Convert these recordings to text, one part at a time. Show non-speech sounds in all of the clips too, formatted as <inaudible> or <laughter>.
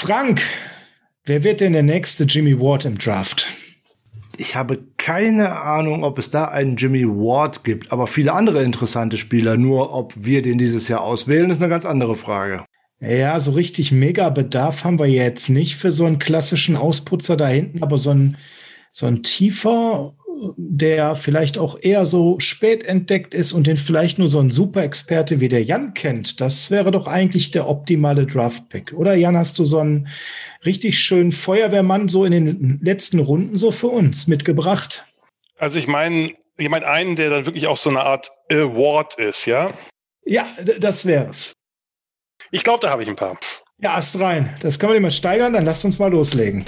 Frank, wer wird denn der nächste Jimmy Ward im Draft? Ich habe keine Ahnung, ob es da einen Jimmy Ward gibt, aber viele andere interessante Spieler. Nur ob wir den dieses Jahr auswählen, ist eine ganz andere Frage. Ja, so richtig mega Bedarf haben wir jetzt nicht für so einen klassischen Ausputzer da hinten, aber so ein, so ein tiefer der vielleicht auch eher so spät entdeckt ist und den vielleicht nur so ein Super-Experte wie der Jan kennt, das wäre doch eigentlich der optimale Draft-Pick. Oder Jan, hast du so einen richtig schönen Feuerwehrmann so in den letzten Runden so für uns mitgebracht? Also ich meine, ich meine einen, der dann wirklich auch so eine Art Award ist, ja? Ja, das wäre es. Ich glaube, da habe ich ein paar. Ja, Ast rein. Das können wir immer steigern, dann lasst uns mal loslegen.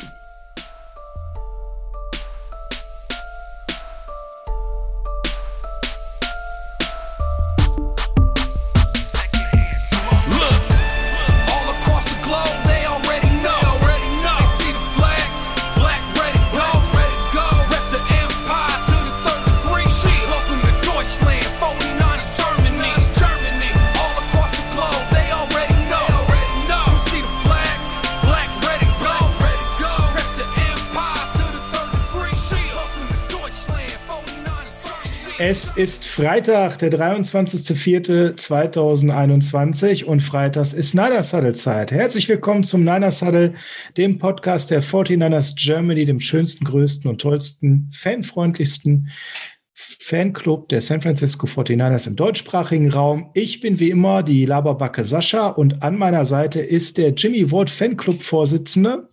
Ist Freitag, der 23.04.2021 und freitags ist Niners Saddle Zeit. Herzlich willkommen zum Niners Saddle, dem Podcast der 49ers Germany, dem schönsten, größten und tollsten, fanfreundlichsten Fanclub der San Francisco 49ers im deutschsprachigen Raum. Ich bin wie immer die Laberbacke Sascha und an meiner Seite ist der Jimmy Ward Fanclub Vorsitzende.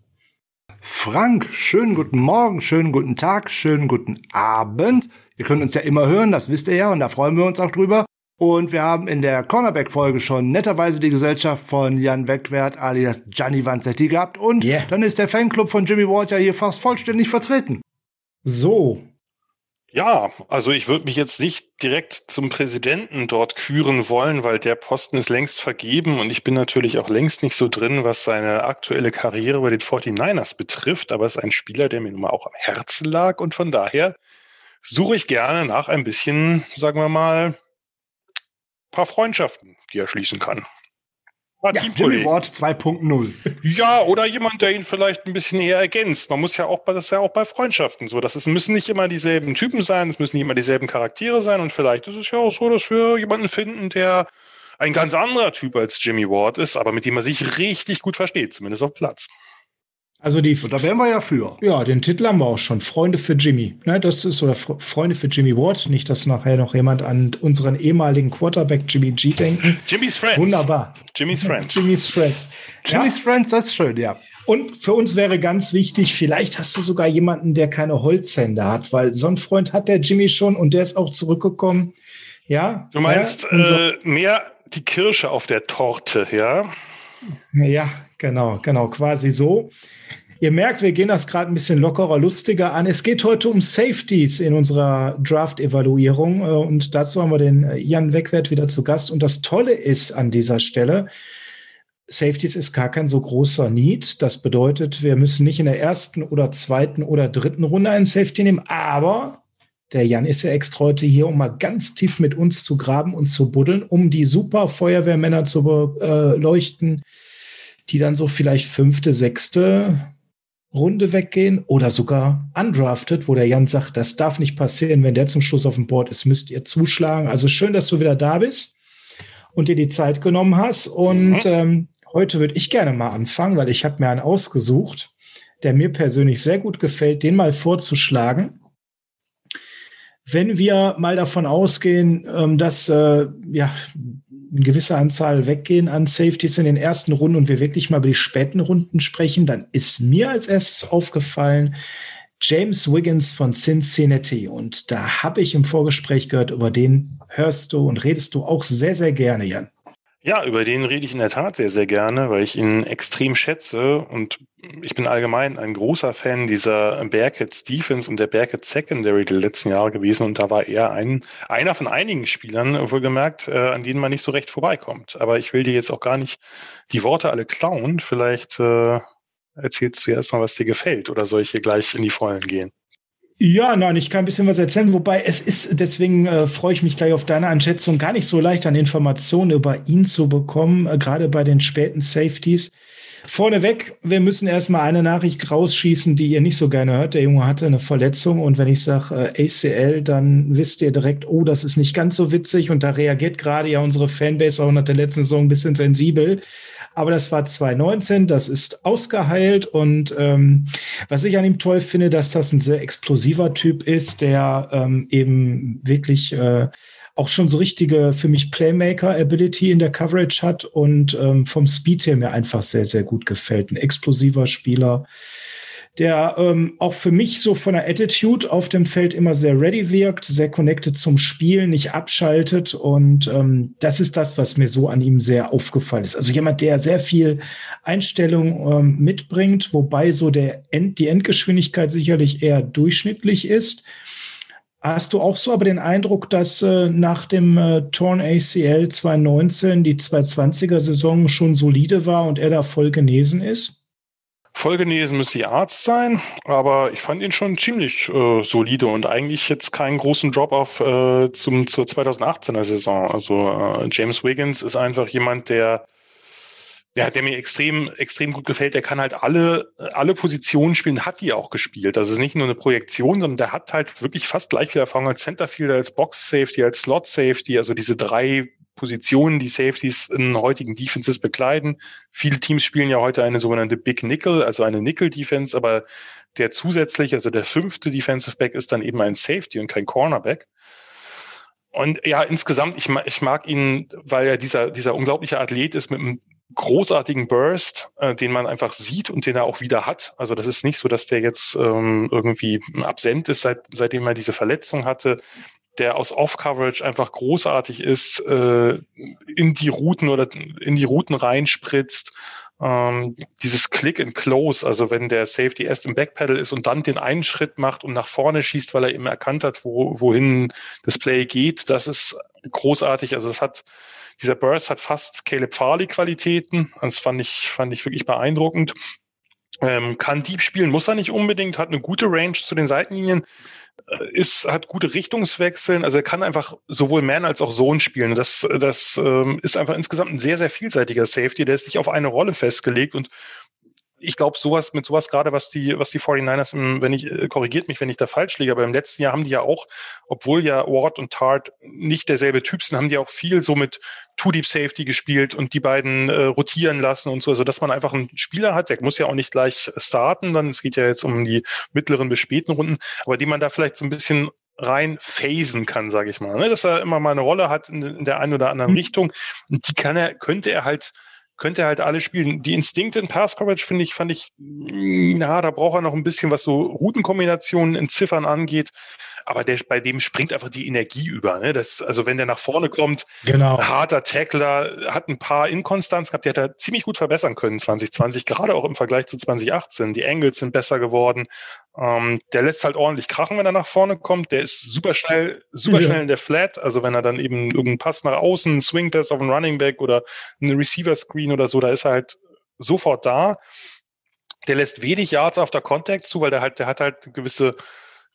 Frank, schönen guten Morgen, schönen guten Tag, schönen guten Abend. Ihr könnt uns ja immer hören, das wisst ihr ja, und da freuen wir uns auch drüber. Und wir haben in der Cornerback-Folge schon netterweise die Gesellschaft von Jan Wegwert alias Gianni Vanzetti gehabt. Und yeah. dann ist der Fanclub von Jimmy Ward ja hier fast vollständig vertreten. So. Ja, also ich würde mich jetzt nicht direkt zum Präsidenten dort küren wollen, weil der Posten ist längst vergeben und ich bin natürlich auch längst nicht so drin, was seine aktuelle Karriere bei den 49ers betrifft. Aber es ist ein Spieler, der mir nun mal auch am Herzen lag und von daher suche ich gerne nach ein bisschen, sagen wir mal, paar Freundschaften, die er schließen kann. Ja, Jimmy Ward 2.0. Ja, oder jemand, der ihn vielleicht ein bisschen eher ergänzt. Man muss ja auch, das ist ja auch bei Freundschaften so. Das ist, müssen nicht immer dieselben Typen sein, es müssen nicht immer dieselben Charaktere sein und vielleicht ist es ja auch so, dass wir jemanden finden, der ein ganz anderer Typ als Jimmy Ward ist, aber mit dem man sich richtig gut versteht, zumindest auf Platz. Also die. Und da wären wir ja für. Ja, den Titel haben wir auch schon. Freunde für Jimmy. Ne, das ist oder Freunde für Jimmy Ward. Nicht, dass nachher noch jemand an unseren ehemaligen Quarterback Jimmy G denken. Jimmy's Friends. Wunderbar. Jimmy's Friends. Jimmy's Friends. Jimmy's ja. Friends, das ist schön, ja. Und für uns wäre ganz wichtig, vielleicht hast du sogar jemanden, der keine Holzhände hat, weil so einen Freund hat der Jimmy schon und der ist auch zurückgekommen. Ja. Du meinst ja, so. äh, mehr die Kirsche auf der Torte, ja? Ja, genau, genau, quasi so. Ihr merkt, wir gehen das gerade ein bisschen lockerer, lustiger an. Es geht heute um Safeties in unserer Draft-Evaluierung äh, und dazu haben wir den äh, Jan Wegwert wieder zu Gast. Und das Tolle ist an dieser Stelle, Safeties ist gar kein so großer Need. Das bedeutet, wir müssen nicht in der ersten oder zweiten oder dritten Runde einen Safety nehmen, aber der Jan ist ja extra heute hier, um mal ganz tief mit uns zu graben und zu buddeln, um die super Feuerwehrmänner zu beleuchten, die dann so vielleicht fünfte, sechste, Runde weggehen oder sogar undrafted, wo der Jan sagt, das darf nicht passieren, wenn der zum Schluss auf dem Board ist, müsst ihr zuschlagen. Also schön, dass du wieder da bist und dir die Zeit genommen hast. Und mhm. ähm, heute würde ich gerne mal anfangen, weil ich habe mir einen ausgesucht, der mir persönlich sehr gut gefällt, den mal vorzuschlagen. Wenn wir mal davon ausgehen, ähm, dass äh, ja eine gewisse Anzahl weggehen an Safeties in den ersten Runden und wir wirklich mal über die späten Runden sprechen, dann ist mir als erstes aufgefallen, James Wiggins von Cincinnati. Und da habe ich im Vorgespräch gehört, über den hörst du und redest du auch sehr, sehr gerne, Jan. Ja, über den rede ich in der Tat sehr, sehr gerne, weil ich ihn extrem schätze und ich bin allgemein ein großer Fan dieser Bearcats Defense und der Bearcats Secondary der letzten Jahre gewesen und da war er ein, einer von einigen Spielern, wohlgemerkt, äh, an denen man nicht so recht vorbeikommt. Aber ich will dir jetzt auch gar nicht die Worte alle klauen. Vielleicht äh, erzählst du erstmal, was dir gefällt oder soll ich hier gleich in die Vollen gehen? Ja, nein, ich kann ein bisschen was erzählen, wobei es ist, deswegen äh, freue ich mich gleich auf deine Einschätzung, gar nicht so leicht an Informationen über ihn zu bekommen, äh, gerade bei den späten Safeties. Vorneweg, wir müssen erstmal eine Nachricht rausschießen, die ihr nicht so gerne hört. Der Junge hatte eine Verletzung und wenn ich sage äh, ACL, dann wisst ihr direkt, oh, das ist nicht ganz so witzig und da reagiert gerade ja unsere Fanbase auch nach der letzten Saison ein bisschen sensibel. Aber das war 2019, das ist ausgeheilt und ähm, was ich an ihm toll finde, dass das ein sehr explosiver Typ ist, der ähm, eben wirklich äh, auch schon so richtige für mich Playmaker-Ability in der Coverage hat und ähm, vom Speed her mir einfach sehr, sehr gut gefällt. Ein explosiver Spieler, der ähm, auch für mich so von der Attitude auf dem Feld immer sehr ready wirkt, sehr connected zum Spiel, nicht abschaltet. Und ähm, das ist das, was mir so an ihm sehr aufgefallen ist. Also jemand, der sehr viel Einstellung ähm, mitbringt, wobei so der End, die Endgeschwindigkeit sicherlich eher durchschnittlich ist. Hast du auch so aber den Eindruck, dass äh, nach dem äh, Torn ACL 2019 die 220er Saison schon solide war und er da voll genesen ist? Voll genesen müsste die Arzt sein, aber ich fand ihn schon ziemlich äh, solide und eigentlich jetzt keinen großen Drop-off äh, zur 2018er Saison. Also äh, James Wiggins ist einfach jemand, der ja, der mir extrem, extrem gut gefällt. Der kann halt alle, alle Positionen spielen, hat die auch gespielt. Das ist nicht nur eine Projektion, sondern der hat halt wirklich fast gleich viel Erfahrung als Centerfielder, als Box Safety, als Slot Safety, also diese drei Positionen, die Safeties in heutigen Defenses bekleiden. Viele Teams spielen ja heute eine sogenannte Big Nickel, also eine Nickel Defense, aber der zusätzlich, also der fünfte Defensive Back ist dann eben ein Safety und kein Cornerback. Und ja, insgesamt, ich, ich mag ihn, weil er dieser, dieser unglaubliche Athlet ist mit einem großartigen Burst, äh, den man einfach sieht und den er auch wieder hat. Also das ist nicht so, dass der jetzt ähm, irgendwie absent ist, seit, seitdem er diese Verletzung hatte, der aus Off-Coverage einfach großartig ist, äh, in die Routen oder in die Routen reinspritzt. Ähm, dieses Click and Close, also wenn der Safety erst im Backpedal ist und dann den einen Schritt macht und nach vorne schießt, weil er eben erkannt hat, wo, wohin das Play geht, das ist großartig. Also das hat dieser Burst hat fast Caleb Farley Qualitäten. Das fand ich, fand ich wirklich beeindruckend. Ähm, kann Deep spielen, muss er nicht unbedingt, hat eine gute Range zu den Seitenlinien, ist, hat gute Richtungswechseln, also er kann einfach sowohl Man als auch Zone spielen. Das, das ähm, ist einfach insgesamt ein sehr, sehr vielseitiger Safety, der ist nicht auf eine Rolle festgelegt und ich glaube, sowas mit sowas gerade, was die, was die 49ers, im, wenn ich, äh, korrigiert mich, wenn ich da falsch liege, aber im letzten Jahr haben die ja auch, obwohl ja Ward und Tart nicht derselbe Typ sind, haben die auch viel so mit Two Deep Safety gespielt und die beiden äh, rotieren lassen und so, also dass man einfach einen Spieler hat, der muss ja auch nicht gleich starten, dann es geht ja jetzt um die mittleren bis späten Runden, aber die man da vielleicht so ein bisschen rein phasen kann, sage ich mal, ne? dass er immer mal eine Rolle hat in, in der einen oder anderen mhm. Richtung die kann er, könnte er halt könnte er halt alle spielen. Die Instinkte in Pass Coverage finde ich, fand ich, na, da braucht er noch ein bisschen, was so Routenkombinationen in Ziffern angeht aber der, bei dem springt einfach die Energie über. Ne? Das, also wenn der nach vorne kommt, genau. harter Tackler, hat ein paar Inkonstanz gehabt, die hat er ziemlich gut verbessern können 2020, gerade auch im Vergleich zu 2018. Die Angles sind besser geworden. Ähm, der lässt halt ordentlich krachen, wenn er nach vorne kommt. Der ist super schnell, super ja. schnell in der Flat. Also wenn er dann eben irgendeinen Pass nach außen, Swing Pass auf einen Running Back oder einen Receiver Screen oder so, da ist er halt sofort da. Der lässt wenig Yards auf der Contact zu, weil der halt, der hat halt gewisse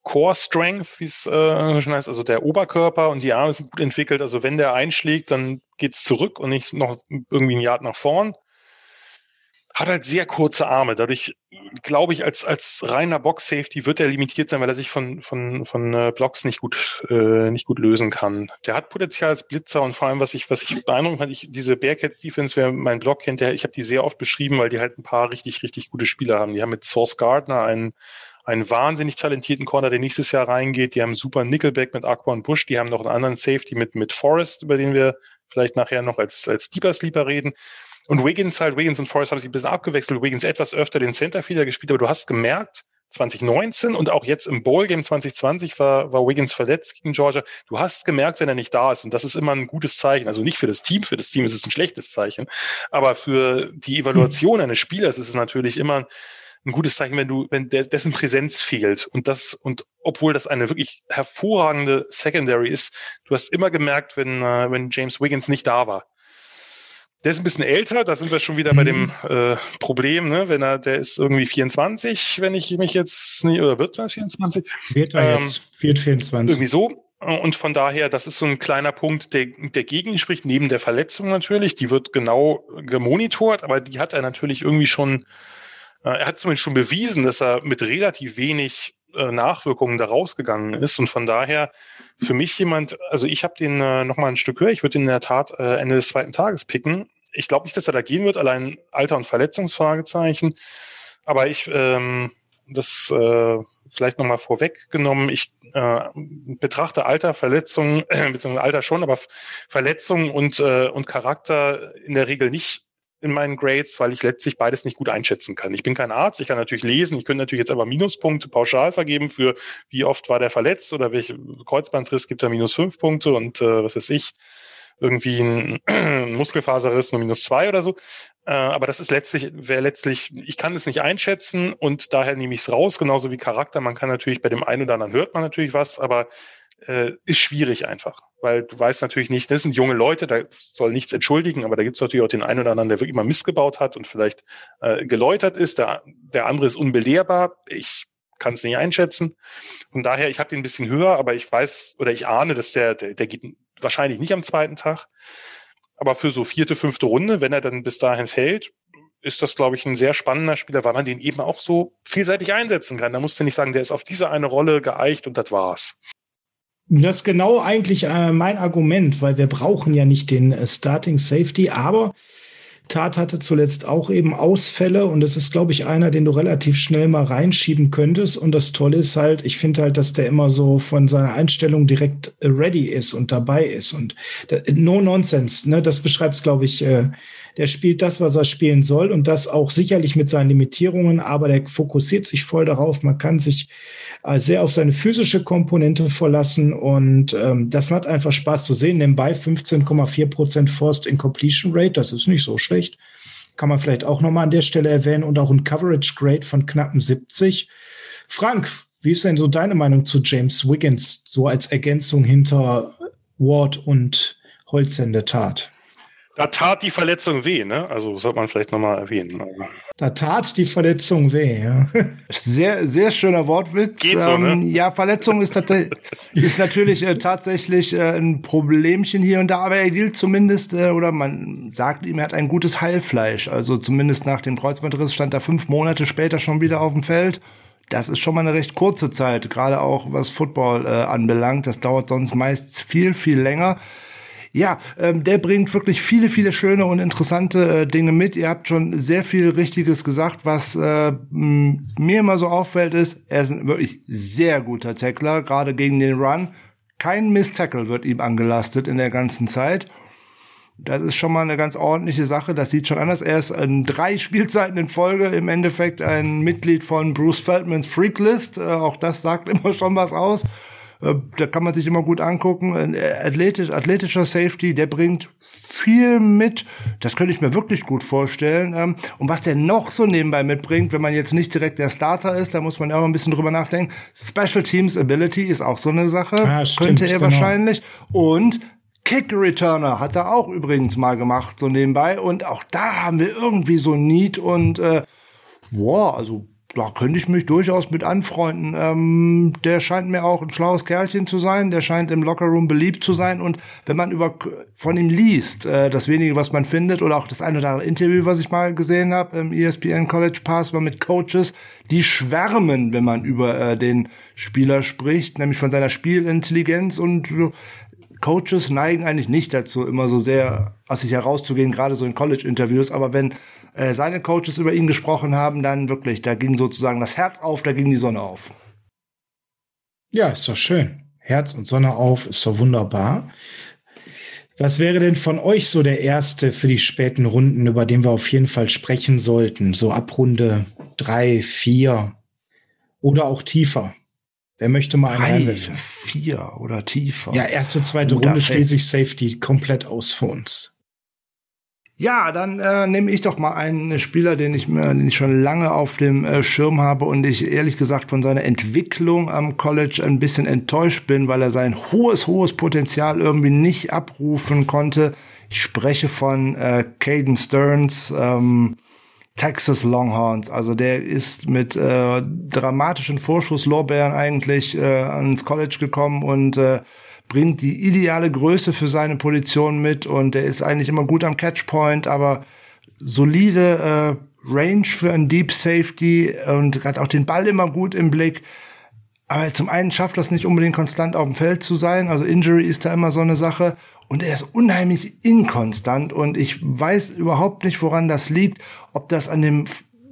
Core Strength, wie es äh, schon heißt, also der Oberkörper und die Arme sind gut entwickelt. Also wenn der einschlägt, dann geht's zurück und nicht noch irgendwie ein Yard nach vorn. Hat halt sehr kurze Arme. Dadurch glaube ich, als, als reiner Box-Safety wird er limitiert sein, weil er sich von, von, von äh, Blocks nicht gut, äh, nicht gut lösen kann. Der hat Potenzial als Blitzer und vor allem, was ich, was ich beeindruckend fand, ich, diese Bearcats Defense, wer meinen Blog kennt, der, ich habe die sehr oft beschrieben, weil die halt ein paar richtig, richtig gute Spieler haben. Die haben mit Source Gardner einen einen wahnsinnig talentierten Corner, der nächstes Jahr reingeht. Die haben super Nickelback mit Aqua und Bush. Die haben noch einen anderen Safety mit, mit Forrest, über den wir vielleicht nachher noch als, als Deeper Sleeper reden. Und Wiggins halt, Wiggins und Forrest haben sich ein bisschen abgewechselt. Wiggins etwas öfter den Centerfielder gespielt, aber du hast gemerkt, 2019 und auch jetzt im Bowl-Game 2020 war, war Wiggins verletzt gegen Georgia. Du hast gemerkt, wenn er nicht da ist. Und das ist immer ein gutes Zeichen. Also nicht für das Team. Für das Team ist es ein schlechtes Zeichen. Aber für die Evaluation eines Spielers ist es natürlich immer ein gutes Zeichen, wenn du, wenn der, dessen Präsenz fehlt. Und das, und obwohl das eine wirklich hervorragende Secondary ist, du hast immer gemerkt, wenn, äh, wenn James Wiggins nicht da war. Der ist ein bisschen älter, da sind wir schon wieder mhm. bei dem äh, Problem, ne? Wenn er, der ist irgendwie 24, wenn ich mich jetzt nicht, oder wird er 24? Wird er ähm, jetzt, wird 24. Irgendwie so. Und von daher, das ist so ein kleiner Punkt, der, der gegen spricht, neben der Verletzung natürlich. Die wird genau gemonitort, aber die hat er natürlich irgendwie schon, er hat zumindest schon bewiesen, dass er mit relativ wenig äh, Nachwirkungen da rausgegangen ist. Und von daher für mich jemand, also ich habe den äh, noch mal ein Stück höher. Ich würde in der Tat äh, Ende des zweiten Tages picken. Ich glaube nicht, dass er da gehen wird, allein Alter und Verletzungsfragezeichen. Aber ich, ähm, das äh, vielleicht nochmal vorweggenommen, ich äh, betrachte Alter, Verletzungen, <clears throat> äh, beziehungsweise Alter schon, aber Verletzungen und, äh, und Charakter in der Regel nicht in meinen Grades, weil ich letztlich beides nicht gut einschätzen kann. Ich bin kein Arzt, ich kann natürlich lesen, ich könnte natürlich jetzt aber Minuspunkte pauschal vergeben für wie oft war der verletzt oder welche Kreuzbandriss gibt er minus fünf Punkte und äh, was weiß ich, irgendwie ein <clears throat> Muskelfaserriss nur minus zwei oder so. Äh, aber das ist letztlich, wäre letztlich, ich kann es nicht einschätzen und daher nehme ich es raus, genauso wie Charakter. Man kann natürlich bei dem einen oder anderen hört man natürlich was, aber äh, ist schwierig einfach, weil du weißt natürlich nicht, das sind junge Leute, da soll nichts entschuldigen, aber da gibt es natürlich auch den einen oder anderen, der wirklich mal missgebaut hat und vielleicht äh, geläutert ist. Der, der andere ist unbelehrbar. Ich kann es nicht einschätzen. Von daher, ich habe den ein bisschen höher, aber ich weiß oder ich ahne, dass der, der, der geht wahrscheinlich nicht am zweiten Tag. Aber für so vierte, fünfte Runde, wenn er dann bis dahin fällt, ist das, glaube ich, ein sehr spannender Spieler, weil man den eben auch so vielseitig einsetzen kann. Da musst du nicht sagen, der ist auf diese eine Rolle geeicht und das war's. Das ist genau eigentlich äh, mein Argument, weil wir brauchen ja nicht den äh, Starting Safety, aber Tat hatte zuletzt auch eben Ausfälle und das ist, glaube ich, einer, den du relativ schnell mal reinschieben könntest. Und das Tolle ist halt, ich finde halt, dass der immer so von seiner Einstellung direkt äh, ready ist und dabei ist. Und no nonsense, ne? Das beschreibt es, glaube ich, äh, der spielt das, was er spielen soll und das auch sicherlich mit seinen Limitierungen, aber der fokussiert sich voll darauf. Man kann sich äh, sehr auf seine physische Komponente verlassen und ähm, das macht einfach Spaß zu sehen. Nebenbei 15,4 Prozent Forced Incompletion Rate, das ist nicht so schlecht. Kann man vielleicht auch nochmal an der Stelle erwähnen und auch ein Coverage Grade von knappen 70. Frank, wie ist denn so deine Meinung zu James Wiggins, so als Ergänzung hinter Ward und Holz in der Tat? Da tat die Verletzung weh, ne? Also sollte man vielleicht nochmal erwähnen. Da tat die Verletzung weh, ja. Sehr, sehr schöner Wortwitz. Geht so, ne? Ähm, ja, Verletzung ist, <laughs> ist natürlich äh, tatsächlich äh, ein Problemchen hier und da, aber er gilt zumindest, äh, oder man sagt ihm, er hat ein gutes Heilfleisch. Also zumindest nach dem Kreuzbandriss stand er fünf Monate später schon wieder auf dem Feld. Das ist schon mal eine recht kurze Zeit, gerade auch was Football äh, anbelangt. Das dauert sonst meist viel, viel länger. Ja, ähm, der bringt wirklich viele, viele schöne und interessante äh, Dinge mit. Ihr habt schon sehr viel Richtiges gesagt. Was äh, mir immer so auffällt, ist, er ist ein wirklich sehr guter Tackler, gerade gegen den Run. Kein Miss-Tackle wird ihm angelastet in der ganzen Zeit. Das ist schon mal eine ganz ordentliche Sache. Das sieht schon anders. Er ist in drei <laughs> Spielzeiten in Folge im Endeffekt ein Mitglied von Bruce Feldmans Freaklist. Äh, auch das sagt <laughs> immer schon was aus. Äh, da kann man sich immer gut angucken. Ein athletisch, athletischer Safety, der bringt viel mit. Das könnte ich mir wirklich gut vorstellen. Ähm, und was der noch so nebenbei mitbringt, wenn man jetzt nicht direkt der Starter ist, da muss man auch ein bisschen drüber nachdenken. Special Teams Ability ist auch so eine Sache. Ja, stimmt, könnte er genau. wahrscheinlich. Und Kick Returner hat er auch übrigens mal gemacht, so nebenbei. Und auch da haben wir irgendwie so Need und äh, wow, also da könnte ich mich durchaus mit anfreunden. Ähm, der scheint mir auch ein schlaues Kerlchen zu sein. Der scheint im Lockerroom beliebt zu sein. Und wenn man über von ihm liest, äh, das wenige, was man findet, oder auch das eine oder andere Interview, was ich mal gesehen habe im ESPN College Pass, war mit Coaches, die schwärmen, wenn man über äh, den Spieler spricht, nämlich von seiner Spielintelligenz und Coaches neigen eigentlich nicht dazu, immer so sehr aus sich herauszugehen, gerade so in College-Interviews. Aber wenn äh, seine Coaches über ihn gesprochen haben, dann wirklich, da ging sozusagen das Herz auf, da ging die Sonne auf. Ja, ist doch schön. Herz und Sonne auf, ist doch wunderbar. Was wäre denn von euch so der erste für die späten Runden, über den wir auf jeden Fall sprechen sollten? So ab Runde drei, vier oder auch tiefer? Wer möchte mal einen Drei, vier oder tiefer? Ja, erste, zweite Runde schließe ich Safety komplett aus für uns. Ja, dann äh, nehme ich doch mal einen Spieler, den ich, mir, den ich schon lange auf dem äh, Schirm habe und ich ehrlich gesagt von seiner Entwicklung am College ein bisschen enttäuscht bin, weil er sein hohes, hohes Potenzial irgendwie nicht abrufen konnte. Ich spreche von äh, Caden Stearns, ähm, Texas Longhorns. Also der ist mit äh, dramatischen Vorschusslorbeeren eigentlich äh, ans College gekommen und äh, bringt die ideale Größe für seine Position mit und er ist eigentlich immer gut am Catchpoint, aber solide äh, Range für einen Deep Safety und hat auch den Ball immer gut im Blick. Aber zum einen schafft das nicht unbedingt konstant auf dem Feld zu sein. Also Injury ist da immer so eine Sache. Und er ist unheimlich inkonstant. Und ich weiß überhaupt nicht, woran das liegt. Ob das an dem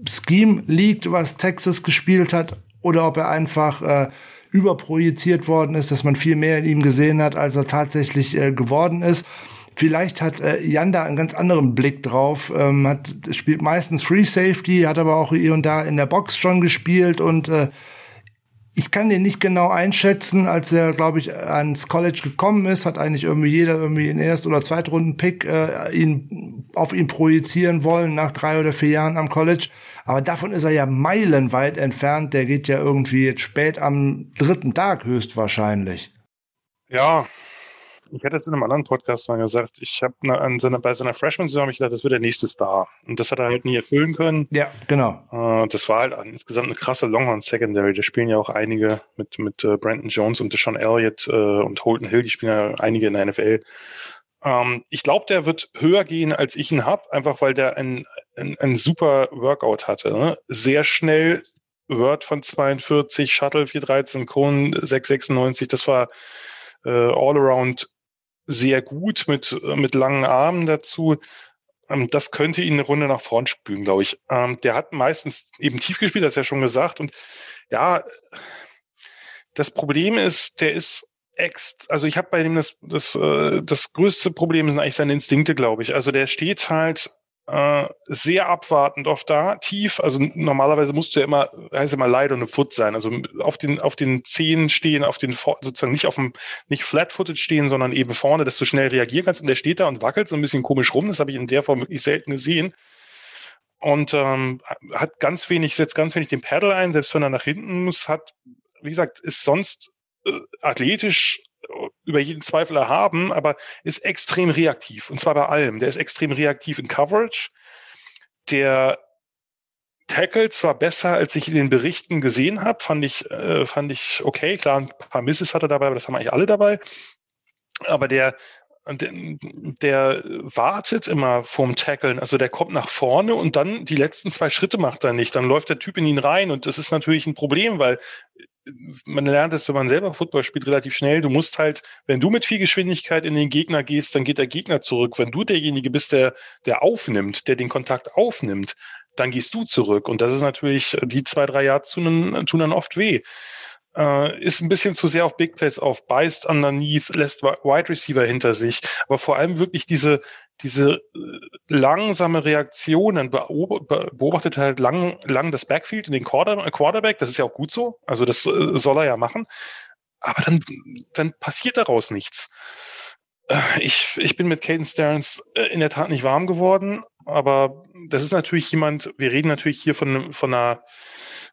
Scheme liegt, was Texas gespielt hat, oder ob er einfach äh, überprojiziert worden ist, dass man viel mehr in ihm gesehen hat, als er tatsächlich äh, geworden ist. Vielleicht hat äh, Jan da einen ganz anderen Blick drauf, ähm, hat spielt meistens Free Safety, hat aber auch hier und da in der Box schon gespielt und äh, ich kann den nicht genau einschätzen, als er, glaube ich, ans College gekommen ist, hat eigentlich irgendwie jeder irgendwie in Erst- oder Zweitrunden-Pick äh, ihn auf ihn projizieren wollen nach drei oder vier Jahren am College. Aber davon ist er ja meilenweit entfernt. Der geht ja irgendwie jetzt spät am dritten Tag höchstwahrscheinlich. Ja, ich hatte es in einem anderen Podcast mal gesagt, ich habe an seiner, bei seiner Freshman-Saison ich gedacht, das wird der nächste Star. Und das hat er halt nie erfüllen können. Ja, genau. Äh, das war halt insgesamt eine krasse Longhorn-Secondary. Da spielen ja auch einige mit, mit äh, Brandon Jones und Deshaun Elliott äh, und Holton Hill, die spielen ja einige in der NFL. Ähm, ich glaube, der wird höher gehen, als ich ihn habe, einfach weil der ein, ein, ein super Workout hatte. Ne? Sehr schnell, Word von 42, Shuttle 413, Cone 696, das war äh, all around sehr gut mit, mit langen Armen dazu. Ähm, das könnte ihn eine Runde nach vorn spülen, glaube ich. Ähm, der hat meistens eben tief gespielt, das ist ja schon gesagt. Und ja, das Problem ist, der ist also ich habe bei dem das, das, äh, das größte Problem sind eigentlich seine Instinkte, glaube ich. Also der steht halt äh, sehr abwartend oft da, tief. Also normalerweise musst du ja immer, heißt immer on the Foot sein. Also auf den, auf den Zehen stehen, auf den, sozusagen nicht auf dem, nicht flat-footed stehen, sondern eben vorne, dass du schnell reagieren kannst. Und der steht da und wackelt so ein bisschen komisch rum. Das habe ich in der Form wirklich selten gesehen. Und ähm, hat ganz wenig, setzt ganz wenig den Pedal ein, selbst wenn er nach hinten muss, hat, wie gesagt, ist sonst athletisch über jeden Zweifel erhaben, aber ist extrem reaktiv. Und zwar bei allem. Der ist extrem reaktiv in Coverage. Der Tackle zwar besser, als ich in den Berichten gesehen habe, fand ich, äh, fand ich okay. Klar, ein paar Misses hat er dabei, aber das haben eigentlich alle dabei. Aber der, der, der wartet immer vorm Tackeln. Also der kommt nach vorne und dann die letzten zwei Schritte macht er nicht. Dann läuft der Typ in ihn rein und das ist natürlich ein Problem, weil man lernt es, wenn man selber Football spielt, relativ schnell. Du musst halt, wenn du mit viel Geschwindigkeit in den Gegner gehst, dann geht der Gegner zurück. Wenn du derjenige bist, der, der aufnimmt, der den Kontakt aufnimmt, dann gehst du zurück. Und das ist natürlich, die zwei, drei Jahre tun, tun dann oft weh. Äh, ist ein bisschen zu sehr auf Big Plays auf, beißt underneath, lässt Wide Receiver hinter sich. Aber vor allem wirklich diese, diese äh, langsame Reaktion, dann beobachtet halt lang, lang das Backfield in den Quarter, Quarterback, das ist ja auch gut so, also das äh, soll er ja machen, aber dann, dann passiert daraus nichts. Äh, ich, ich bin mit Caden Stearns in der Tat nicht warm geworden, aber das ist natürlich jemand, wir reden natürlich hier von, von einer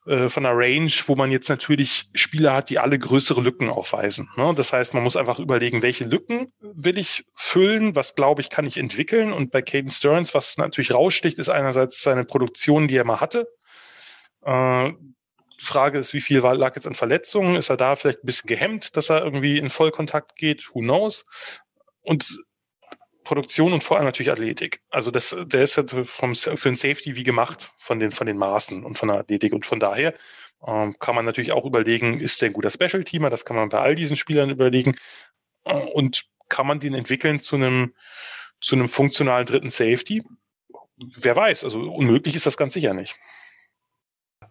äh, von einer Range, wo man jetzt natürlich Spieler hat, die alle größere Lücken aufweisen. Ne? Das heißt, man muss einfach überlegen, welche Lücken will ich füllen, was glaube ich, kann ich entwickeln. Und bei Caden Stearns, was natürlich raussticht, ist einerseits seine Produktion, die er mal hatte. Äh, Frage ist, wie viel lag jetzt an Verletzungen? Ist er da vielleicht ein bisschen gehemmt, dass er irgendwie in Vollkontakt geht? Who knows? Und Produktion und vor allem natürlich Athletik. Also das, der ist ja vom, für ein Safety wie gemacht von den, von den Maßen und von der Athletik. Und von daher ähm, kann man natürlich auch überlegen, ist der ein guter Special-Teamer? Das kann man bei all diesen Spielern überlegen. Äh, und kann man den entwickeln zu einem, zu einem funktionalen dritten Safety? Wer weiß, also unmöglich ist das ganz sicher nicht.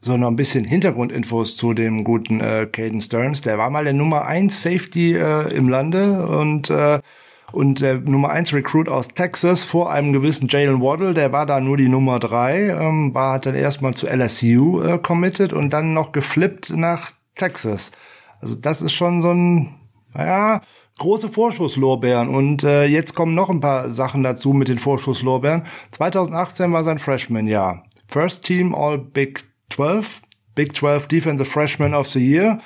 So, noch ein bisschen Hintergrundinfos zu dem guten äh, Caden Stearns. Der war mal der Nummer 1 Safety äh, im Lande und äh, und der Nummer 1 Recruit aus Texas vor einem gewissen Jalen Waddle, der war da nur die Nummer 3, ähm, war hat dann erstmal zu LSU äh, committed und dann noch geflippt nach Texas. Also das ist schon so ein, naja, große Vorschusslorbeeren. Und äh, jetzt kommen noch ein paar Sachen dazu mit den Vorschusslorbeeren. 2018 war sein Freshman-Jahr. First Team All Big 12, Big 12 Defensive Freshman of the Year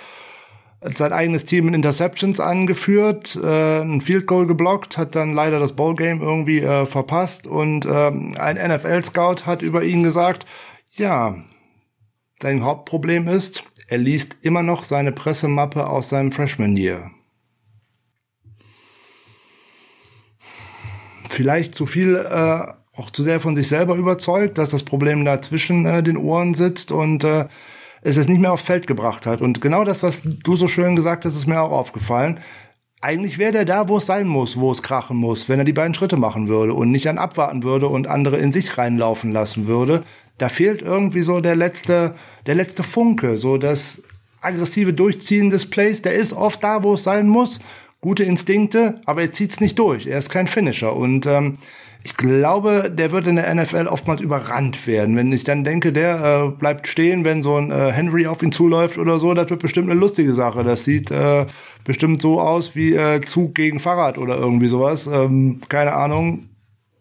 sein eigenes Team in Interceptions angeführt, äh, ein Field Goal geblockt, hat dann leider das Bowl-Game irgendwie äh, verpasst und ähm, ein NFL-Scout hat über ihn gesagt, ja, dein Hauptproblem ist, er liest immer noch seine Pressemappe aus seinem Freshman-Year. Vielleicht zu viel, äh, auch zu sehr von sich selber überzeugt, dass das Problem da zwischen äh, den Ohren sitzt und äh, es es nicht mehr aufs Feld gebracht hat. Und genau das, was du so schön gesagt hast, ist mir auch aufgefallen. Eigentlich wäre der da, wo es sein muss, wo es krachen muss, wenn er die beiden Schritte machen würde und nicht an abwarten würde und andere in sich reinlaufen lassen würde. Da fehlt irgendwie so der letzte, der letzte Funke, so das aggressive Durchziehen des Plays. Der ist oft da, wo es sein muss. Gute Instinkte, aber er zieht's nicht durch. Er ist kein Finisher und ähm, ich glaube, der wird in der NFL oftmals überrannt werden. Wenn ich dann denke, der äh, bleibt stehen, wenn so ein äh, Henry auf ihn zuläuft oder so, das wird bestimmt eine lustige Sache. Das sieht äh, bestimmt so aus wie äh, Zug gegen Fahrrad oder irgendwie sowas. Ähm, keine Ahnung.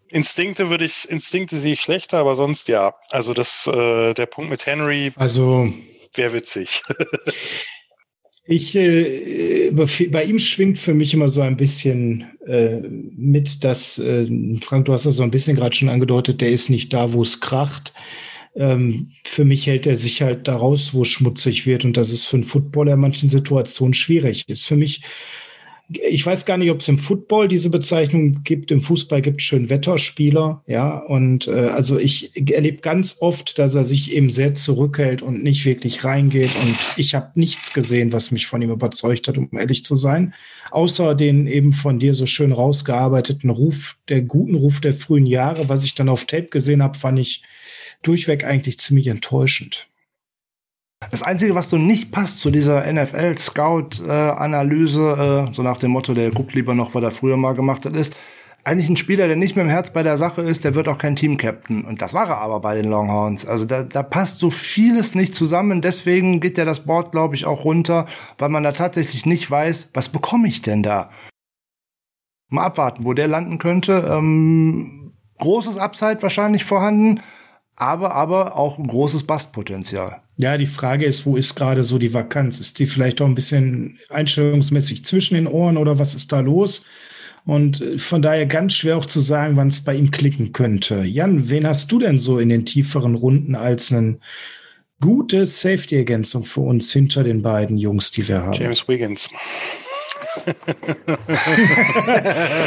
Instinkte würde ich, Instinkte sehe ich schlechter, aber sonst ja. Also das, äh, der Punkt mit Henry. Also wäre witzig. <laughs> Ich, äh, bei ihm schwingt für mich immer so ein bisschen äh, mit, dass, äh, Frank, du hast das so ein bisschen gerade schon angedeutet, der ist nicht da, wo es kracht. Ähm, für mich hält er sich halt da raus, wo es schmutzig wird und das ist für einen Footballer in manchen Situationen schwierig ist. Für mich ich weiß gar nicht, ob es im Football diese Bezeichnung gibt. Im Fußball gibt es schön Wetterspieler, ja. Und äh, also ich erlebe ganz oft, dass er sich eben sehr zurückhält und nicht wirklich reingeht. Und ich habe nichts gesehen, was mich von ihm überzeugt hat, um ehrlich zu sein. Außer den eben von dir so schön rausgearbeiteten Ruf, der guten Ruf der frühen Jahre. Was ich dann auf Tape gesehen habe, fand ich durchweg eigentlich ziemlich enttäuschend. Das Einzige, was so nicht passt zu dieser NFL-Scout-Analyse, äh, so nach dem Motto, der guckt lieber noch, was er früher mal gemacht hat, ist, eigentlich ein Spieler, der nicht mit dem Herz bei der Sache ist, der wird auch kein Team-Captain. Und das war er aber bei den Longhorns. Also da, da passt so vieles nicht zusammen. Deswegen geht ja das Board, glaube ich, auch runter, weil man da tatsächlich nicht weiß, was bekomme ich denn da? Mal abwarten, wo der landen könnte. Ähm, großes Upside wahrscheinlich vorhanden, aber, aber auch ein großes Bastpotenzial. Ja, die Frage ist, wo ist gerade so die Vakanz? Ist die vielleicht auch ein bisschen einstellungsmäßig zwischen den Ohren oder was ist da los? Und äh, von daher ganz schwer auch zu sagen, wann es bei ihm klicken könnte. Jan, wen hast du denn so in den tieferen Runden als eine gute Safety-Ergänzung für uns hinter den beiden Jungs, die wir haben? James Wiggins.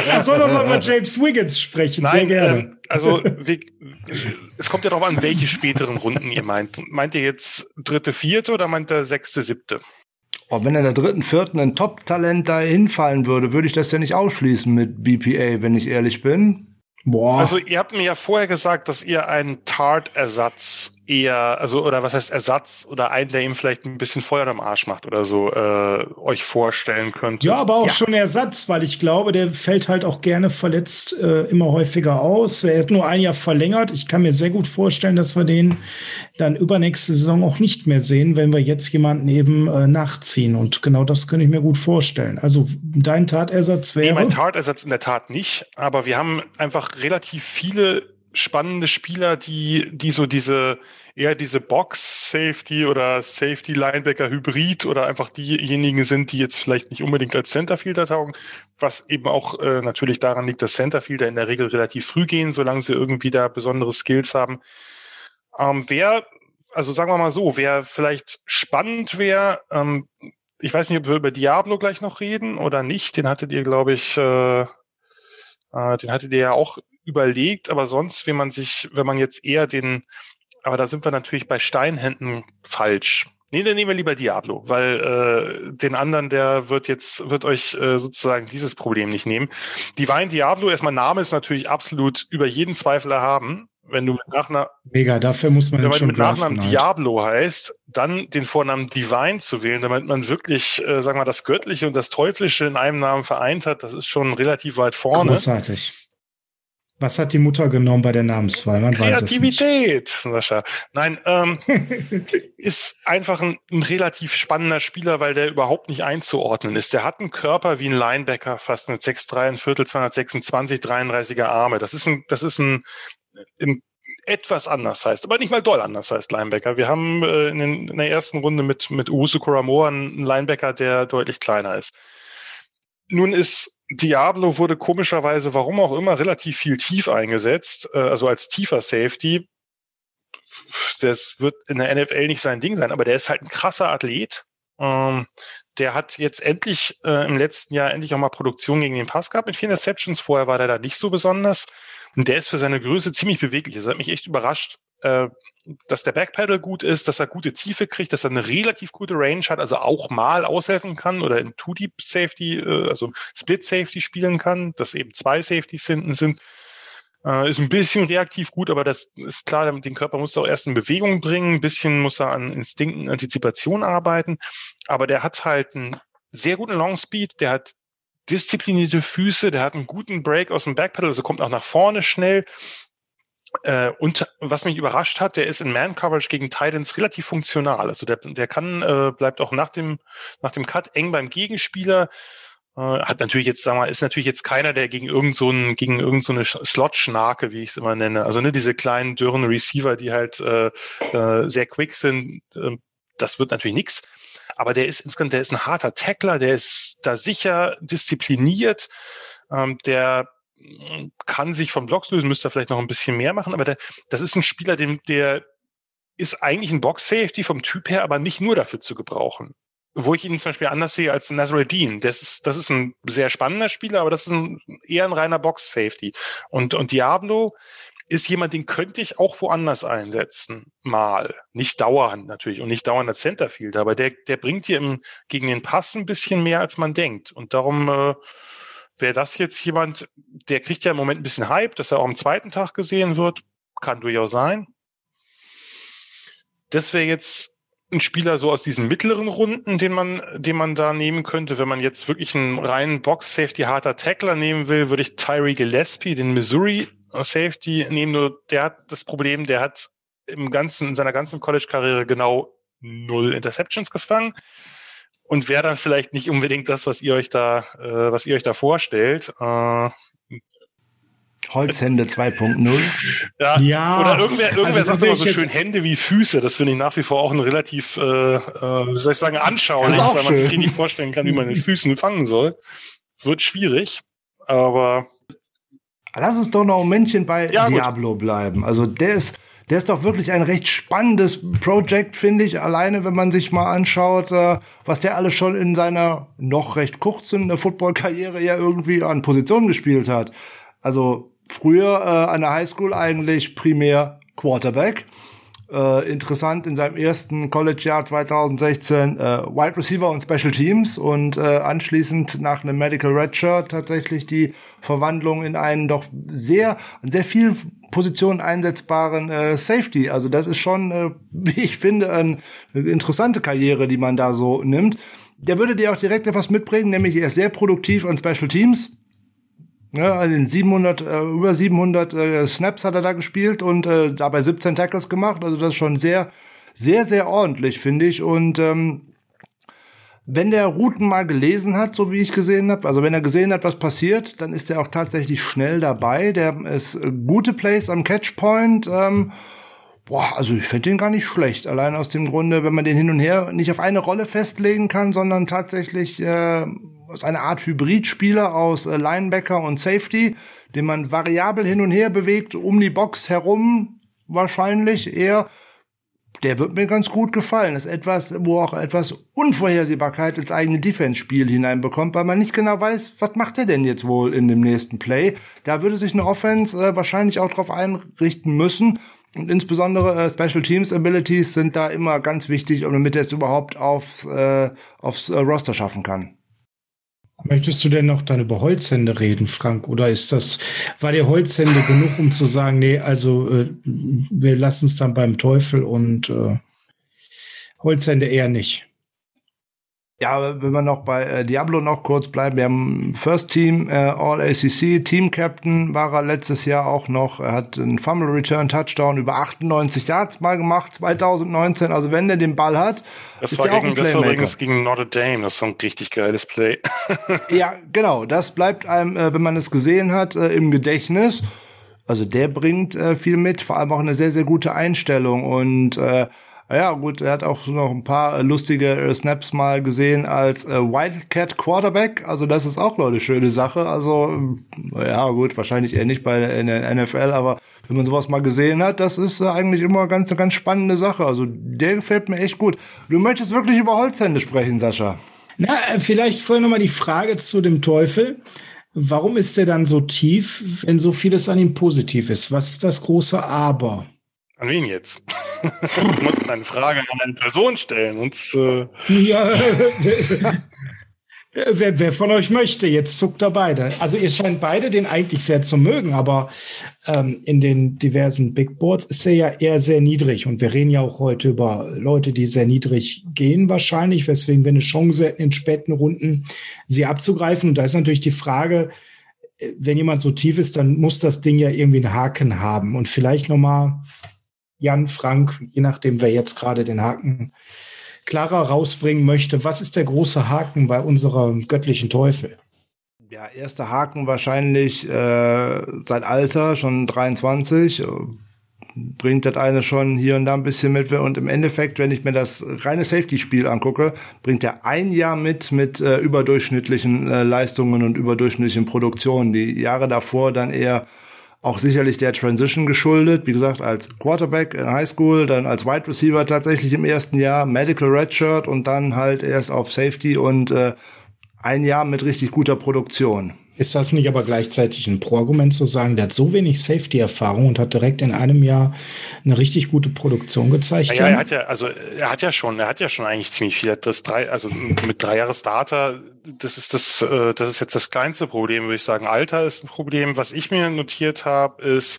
Lass uns doch mal über James Wiggins sprechen. Nein, Sehr gerne. Ähm, also, wie, es kommt ja darauf an, welche späteren Runden ihr meint. Meint ihr jetzt dritte, vierte oder meint ihr sechste, siebte? Oh, wenn in der dritten, vierten ein Top-Talent da hinfallen würde, würde ich das ja nicht ausschließen mit BPA, wenn ich ehrlich bin. Boah. Also ihr habt mir ja vorher gesagt, dass ihr einen Tart-Ersatz eher, also oder was heißt Ersatz oder einen, der ihm vielleicht ein bisschen Feuer am Arsch macht oder so, äh, euch vorstellen könnte. Ja, aber auch ja. schon Ersatz, weil ich glaube, der fällt halt auch gerne verletzt äh, immer häufiger aus. Er hat nur ein Jahr verlängert. Ich kann mir sehr gut vorstellen, dass wir den dann übernächste Saison auch nicht mehr sehen, wenn wir jetzt jemanden eben äh, nachziehen. Und genau das könnte ich mir gut vorstellen. Also dein Tatersatz wäre. Nee, mein Tatersatz in der Tat nicht, aber wir haben einfach relativ viele spannende Spieler, die, die so diese, eher diese Box-Safety oder Safety-Linebacker-Hybrid oder einfach diejenigen sind, die jetzt vielleicht nicht unbedingt als Centerfielder taugen, was eben auch äh, natürlich daran liegt, dass Centerfielder in der Regel relativ früh gehen, solange sie irgendwie da besondere Skills haben. Ähm, wer, also sagen wir mal so, wer vielleicht spannend wäre, ähm, ich weiß nicht, ob wir über Diablo gleich noch reden oder nicht, den hattet ihr, glaube ich, äh, äh, den hattet ihr ja auch überlegt, aber sonst, wenn man sich, wenn man jetzt eher den, aber da sind wir natürlich bei Steinhänden falsch. Nee, dann nehmen wir lieber Diablo, weil äh, den anderen, der wird jetzt, wird euch äh, sozusagen dieses Problem nicht nehmen. Divine Diablo, erstmal Name ist natürlich absolut über jeden Zweifel erhaben. Wenn du mit Nachnamen, Mega, dafür muss man wenn man mit Nachnamen halt. Diablo heißt, dann den Vornamen Divine zu wählen, damit man wirklich, äh, sagen wir mal, das Göttliche und das Teuflische in einem Namen vereint hat, das ist schon relativ weit vorne. Großartig. Was hat die Mutter genommen bei der Namenswahl? Man Kreativität, Sascha. Nein, ähm, <laughs> ist einfach ein, ein, relativ spannender Spieler, weil der überhaupt nicht einzuordnen ist. Der hat einen Körper wie ein Linebacker, fast mit 6'3, ein Viertel, 226, 33er Arme. Das ist ein, das ist ein, ein etwas anders heißt, aber nicht mal doll anders heißt Linebacker. Wir haben äh, in, den, in, der ersten Runde mit, mit Usu Kuramoa einen Linebacker, der deutlich kleiner ist. Nun ist Diablo wurde komischerweise, warum auch immer, relativ viel tief eingesetzt, äh, also als tiefer Safety. Das wird in der NFL nicht sein Ding sein, aber der ist halt ein krasser Athlet. Ähm, der hat jetzt endlich äh, im letzten Jahr endlich auch mal Produktion gegen den Pass gehabt mit vier Interceptions. Vorher war der da nicht so besonders. Und der ist für seine Größe ziemlich beweglich. Das hat mich echt überrascht, äh, dass der Backpedal gut ist, dass er gute Tiefe kriegt, dass er eine relativ gute Range hat, also auch mal aushelfen kann oder in Two-Deep Safety, äh, also Split Safety spielen kann, dass eben zwei Safeties hinten sind. Äh, ist ein bisschen reaktiv gut, aber das ist klar, den Körper muss er auch erst in Bewegung bringen, ein bisschen muss er an Instinkten, Antizipation arbeiten, aber der hat halt einen sehr guten Long Speed, der hat disziplinierte Füße, der hat einen guten Break aus dem Backpedal, also kommt auch nach vorne schnell. Äh, und was mich überrascht hat, der ist in Man-Coverage gegen Titans relativ funktional. Also der, der kann, äh, bleibt auch nach dem, nach dem Cut eng beim Gegenspieler. Äh, hat natürlich jetzt, sagen wir, ist natürlich jetzt keiner, der gegen irgend so gegen irgend so Slot-Schnarke, wie ich es immer nenne. Also ne, diese kleinen dürren Receiver, die halt äh, äh, sehr quick sind, äh, das wird natürlich nichts. Aber der ist insgesamt, der ist ein harter Tackler, der ist da sicher diszipliniert, ähm, der kann sich von Blocks lösen, müsste vielleicht noch ein bisschen mehr machen, aber der, das ist ein Spieler, dem, der ist eigentlich ein Box-Safety vom Typ her, aber nicht nur dafür zu gebrauchen. Wo ich ihn zum Beispiel anders sehe als Nazareth Das ist, das ist ein sehr spannender Spieler, aber das ist ein, eher ein reiner Box-Safety. Und, und Diablo ist jemand, den könnte ich auch woanders einsetzen. Mal. Nicht dauernd natürlich und nicht dauernd als Centerfield, aber der, der bringt dir im, gegen den Pass ein bisschen mehr, als man denkt. Und darum äh, wäre das jetzt jemand, der kriegt ja im Moment ein bisschen Hype, dass er auch am zweiten Tag gesehen wird. Kann durchaus sein. Das wäre jetzt ein Spieler so aus diesen mittleren Runden, den man, den man da nehmen könnte. Wenn man jetzt wirklich einen reinen Box-Safety harter Tackler nehmen will, würde ich Tyree Gillespie, den Missouri Safety nehmen. Nur der hat das Problem, der hat im ganzen, in seiner ganzen College-Karriere genau null Interceptions gefangen und wäre dann vielleicht nicht unbedingt das, was ihr euch da, äh, was ihr euch da vorstellt. Äh, Holzhände 2.0. Ja, ja, oder irgendwer, irgendwer also, sagt immer so schön Hände wie Füße. Das finde ich nach wie vor auch ein relativ, äh, äh, wie soll ich sagen, anschaulich, weil man sich nicht vorstellen kann, wie man mit Füßen fangen soll. Wird schwierig, aber. Lass uns doch noch ein Männchen bei ja, Diablo gut. bleiben. Also der ist, der ist doch wirklich ein recht spannendes Projekt, finde ich. Alleine, wenn man sich mal anschaut, äh, was der alles schon in seiner noch recht kurzen Football-Karriere ja irgendwie an Positionen gespielt hat. Also früher äh, an der Highschool eigentlich primär Quarterback. Äh, interessant in seinem ersten College-Jahr 2016 äh, Wide Receiver und Special Teams und äh, anschließend nach einem Medical Redshirt tatsächlich die Verwandlung in einen doch sehr, sehr viel Positionen einsetzbaren äh, Safety. Also das ist schon, äh, <laughs> wie ich finde, ein, eine interessante Karriere, die man da so nimmt. Der würde dir auch direkt etwas mitbringen, nämlich er ist sehr produktiv an Special Teams. Ja, in 700, äh, über 700 äh, Snaps hat er da gespielt und äh, dabei 17 Tackles gemacht. Also das ist schon sehr, sehr, sehr ordentlich, finde ich. Und ähm, wenn der Routen mal gelesen hat, so wie ich gesehen habe, also wenn er gesehen hat, was passiert, dann ist er auch tatsächlich schnell dabei. Der ist äh, gute Plays am Catchpoint. Ähm, boah, also ich finde den gar nicht schlecht. Allein aus dem Grunde, wenn man den hin und her nicht auf eine Rolle festlegen kann, sondern tatsächlich äh, aus einer Art Hybridspieler aus äh, Linebacker und Safety, den man variabel hin und her bewegt, um die Box herum wahrscheinlich eher der wird mir ganz gut gefallen. Das ist etwas, wo auch etwas Unvorhersehbarkeit ins eigene Defense-Spiel hineinbekommt, weil man nicht genau weiß, was macht er denn jetzt wohl in dem nächsten Play. Da würde sich eine Offense äh, wahrscheinlich auch darauf einrichten müssen. Und insbesondere äh, Special Teams Abilities sind da immer ganz wichtig, damit er es überhaupt aufs, äh, aufs äh, Roster schaffen kann. Möchtest du denn noch dann über Holzhände reden, Frank? Oder ist das, war dir Holzhände genug, um zu sagen, nee, also äh, wir lassen es dann beim Teufel und äh, Holzhände eher nicht? Ja, wenn wir noch bei äh, Diablo noch kurz bleiben, wir haben First Team, äh, All ACC, Team Captain war er letztes Jahr auch noch. Er hat einen Fumble Return Touchdown über 98 Yards mal gemacht, 2019. Also wenn der den Ball hat, das ist war, gegen, das war übrigens gegen Notre Dame. Das war ein richtig geiles Play. <laughs> ja, genau. Das bleibt einem, äh, wenn man es gesehen hat, äh, im Gedächtnis. Also der bringt äh, viel mit, vor allem auch eine sehr, sehr gute Einstellung und äh, ja, gut, er hat auch noch ein paar lustige äh, Snaps mal gesehen als äh, Wildcat Quarterback. Also das ist auch eine schöne Sache. Also ja, gut, wahrscheinlich eher nicht bei in der NFL, aber wenn man sowas mal gesehen hat, das ist äh, eigentlich immer ganz ganz spannende Sache. Also der gefällt mir echt gut. Du möchtest wirklich über Holzhände sprechen, Sascha? Na, äh, vielleicht vorher nochmal die Frage zu dem Teufel. Warum ist er dann so tief, wenn so vieles an ihm positiv ist? Was ist das große Aber? An wen jetzt? <laughs> du musst eine Frage an eine Person stellen. Und, äh ja, <laughs> wer, wer, von euch möchte, jetzt zuckt er beide. Also ihr scheint beide den eigentlich sehr zu mögen, aber ähm, in den diversen Big Boards ist er ja eher sehr niedrig. Und wir reden ja auch heute über Leute, die sehr niedrig gehen wahrscheinlich, weswegen wir eine Chance hätten, in späten Runden sie abzugreifen. Und da ist natürlich die Frage, äh, wenn jemand so tief ist, dann muss das Ding ja irgendwie einen Haken haben. Und vielleicht nochmal Jan, Frank, je nachdem, wer jetzt gerade den Haken klarer rausbringen möchte. Was ist der große Haken bei unserem göttlichen Teufel? Ja, erster Haken wahrscheinlich äh, sein Alter, schon 23. Bringt das eine schon hier und da ein bisschen mit. Und im Endeffekt, wenn ich mir das reine Safety-Spiel angucke, bringt er ein Jahr mit mit äh, überdurchschnittlichen äh, Leistungen und überdurchschnittlichen Produktionen. Die Jahre davor dann eher auch sicherlich der Transition geschuldet. Wie gesagt, als Quarterback in High School, dann als Wide Receiver tatsächlich im ersten Jahr, Medical Redshirt und dann halt erst auf Safety und äh, ein Jahr mit richtig guter Produktion. Ist das nicht aber gleichzeitig ein Pro-Argument zu sagen, der hat so wenig Safety-Erfahrung und hat direkt in einem Jahr eine richtig gute Produktion gezeigt? Ja, er hat ja, also er hat ja schon, er hat ja schon eigentlich ziemlich viel. Das drei, also mit drei Jahre Starter, das ist das, äh, das ist jetzt das kleinste Problem, würde ich sagen. Alter ist ein Problem. Was ich mir notiert habe, ist,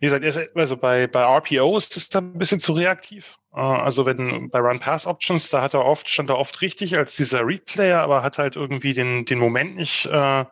wie gesagt, also bei, bei RPOs ist das ein bisschen zu reaktiv. Äh, also wenn bei Run-Pass-Options, da hat er oft, stand er oft richtig als dieser Read-Player, aber hat halt irgendwie den, den Moment nicht, äh,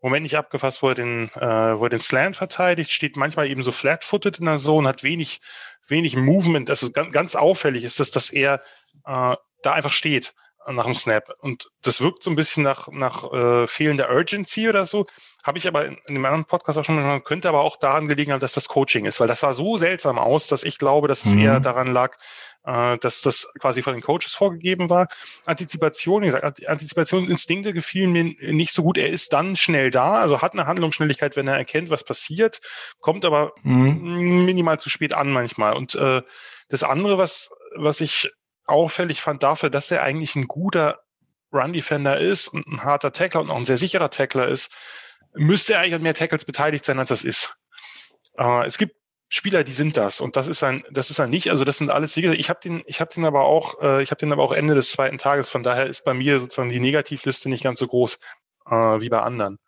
Moment nicht abgefasst, wo er den, äh, wo er den Slant verteidigt, steht manchmal eben so flat-footed in der Zone, hat wenig, wenig Movement. Also ganz, ganz auffällig ist das, dass er äh, da einfach steht nach dem Snap. Und das wirkt so ein bisschen nach, nach äh, fehlender Urgency oder so. Habe ich aber in, in dem anderen Podcast auch schon mal, könnte aber auch daran gelegen haben, dass das Coaching ist, weil das sah so seltsam aus, dass ich glaube, dass es mhm. eher daran lag, äh, dass das quasi von den Coaches vorgegeben war. Antizipation, wie gesagt, Antizipationsinstinkte gefielen mir nicht so gut. Er ist dann schnell da, also hat eine Handlungsschnelligkeit, wenn er erkennt, was passiert, kommt aber mhm. minimal zu spät an manchmal. Und äh, das andere, was, was ich auffällig fand dafür, dass er eigentlich ein guter Run-Defender ist und ein harter Tackler und auch ein sehr sicherer Tackler ist, müsste er eigentlich an mehr Tackles beteiligt sein, als das ist. Äh, es gibt Spieler, die sind das und das ist ein, das ist ein nicht. Also das sind alles, wie gesagt, ich habe den, ich habe den aber auch, äh, ich habe den aber auch Ende des zweiten Tages. Von daher ist bei mir sozusagen die Negativliste nicht ganz so groß äh, wie bei anderen.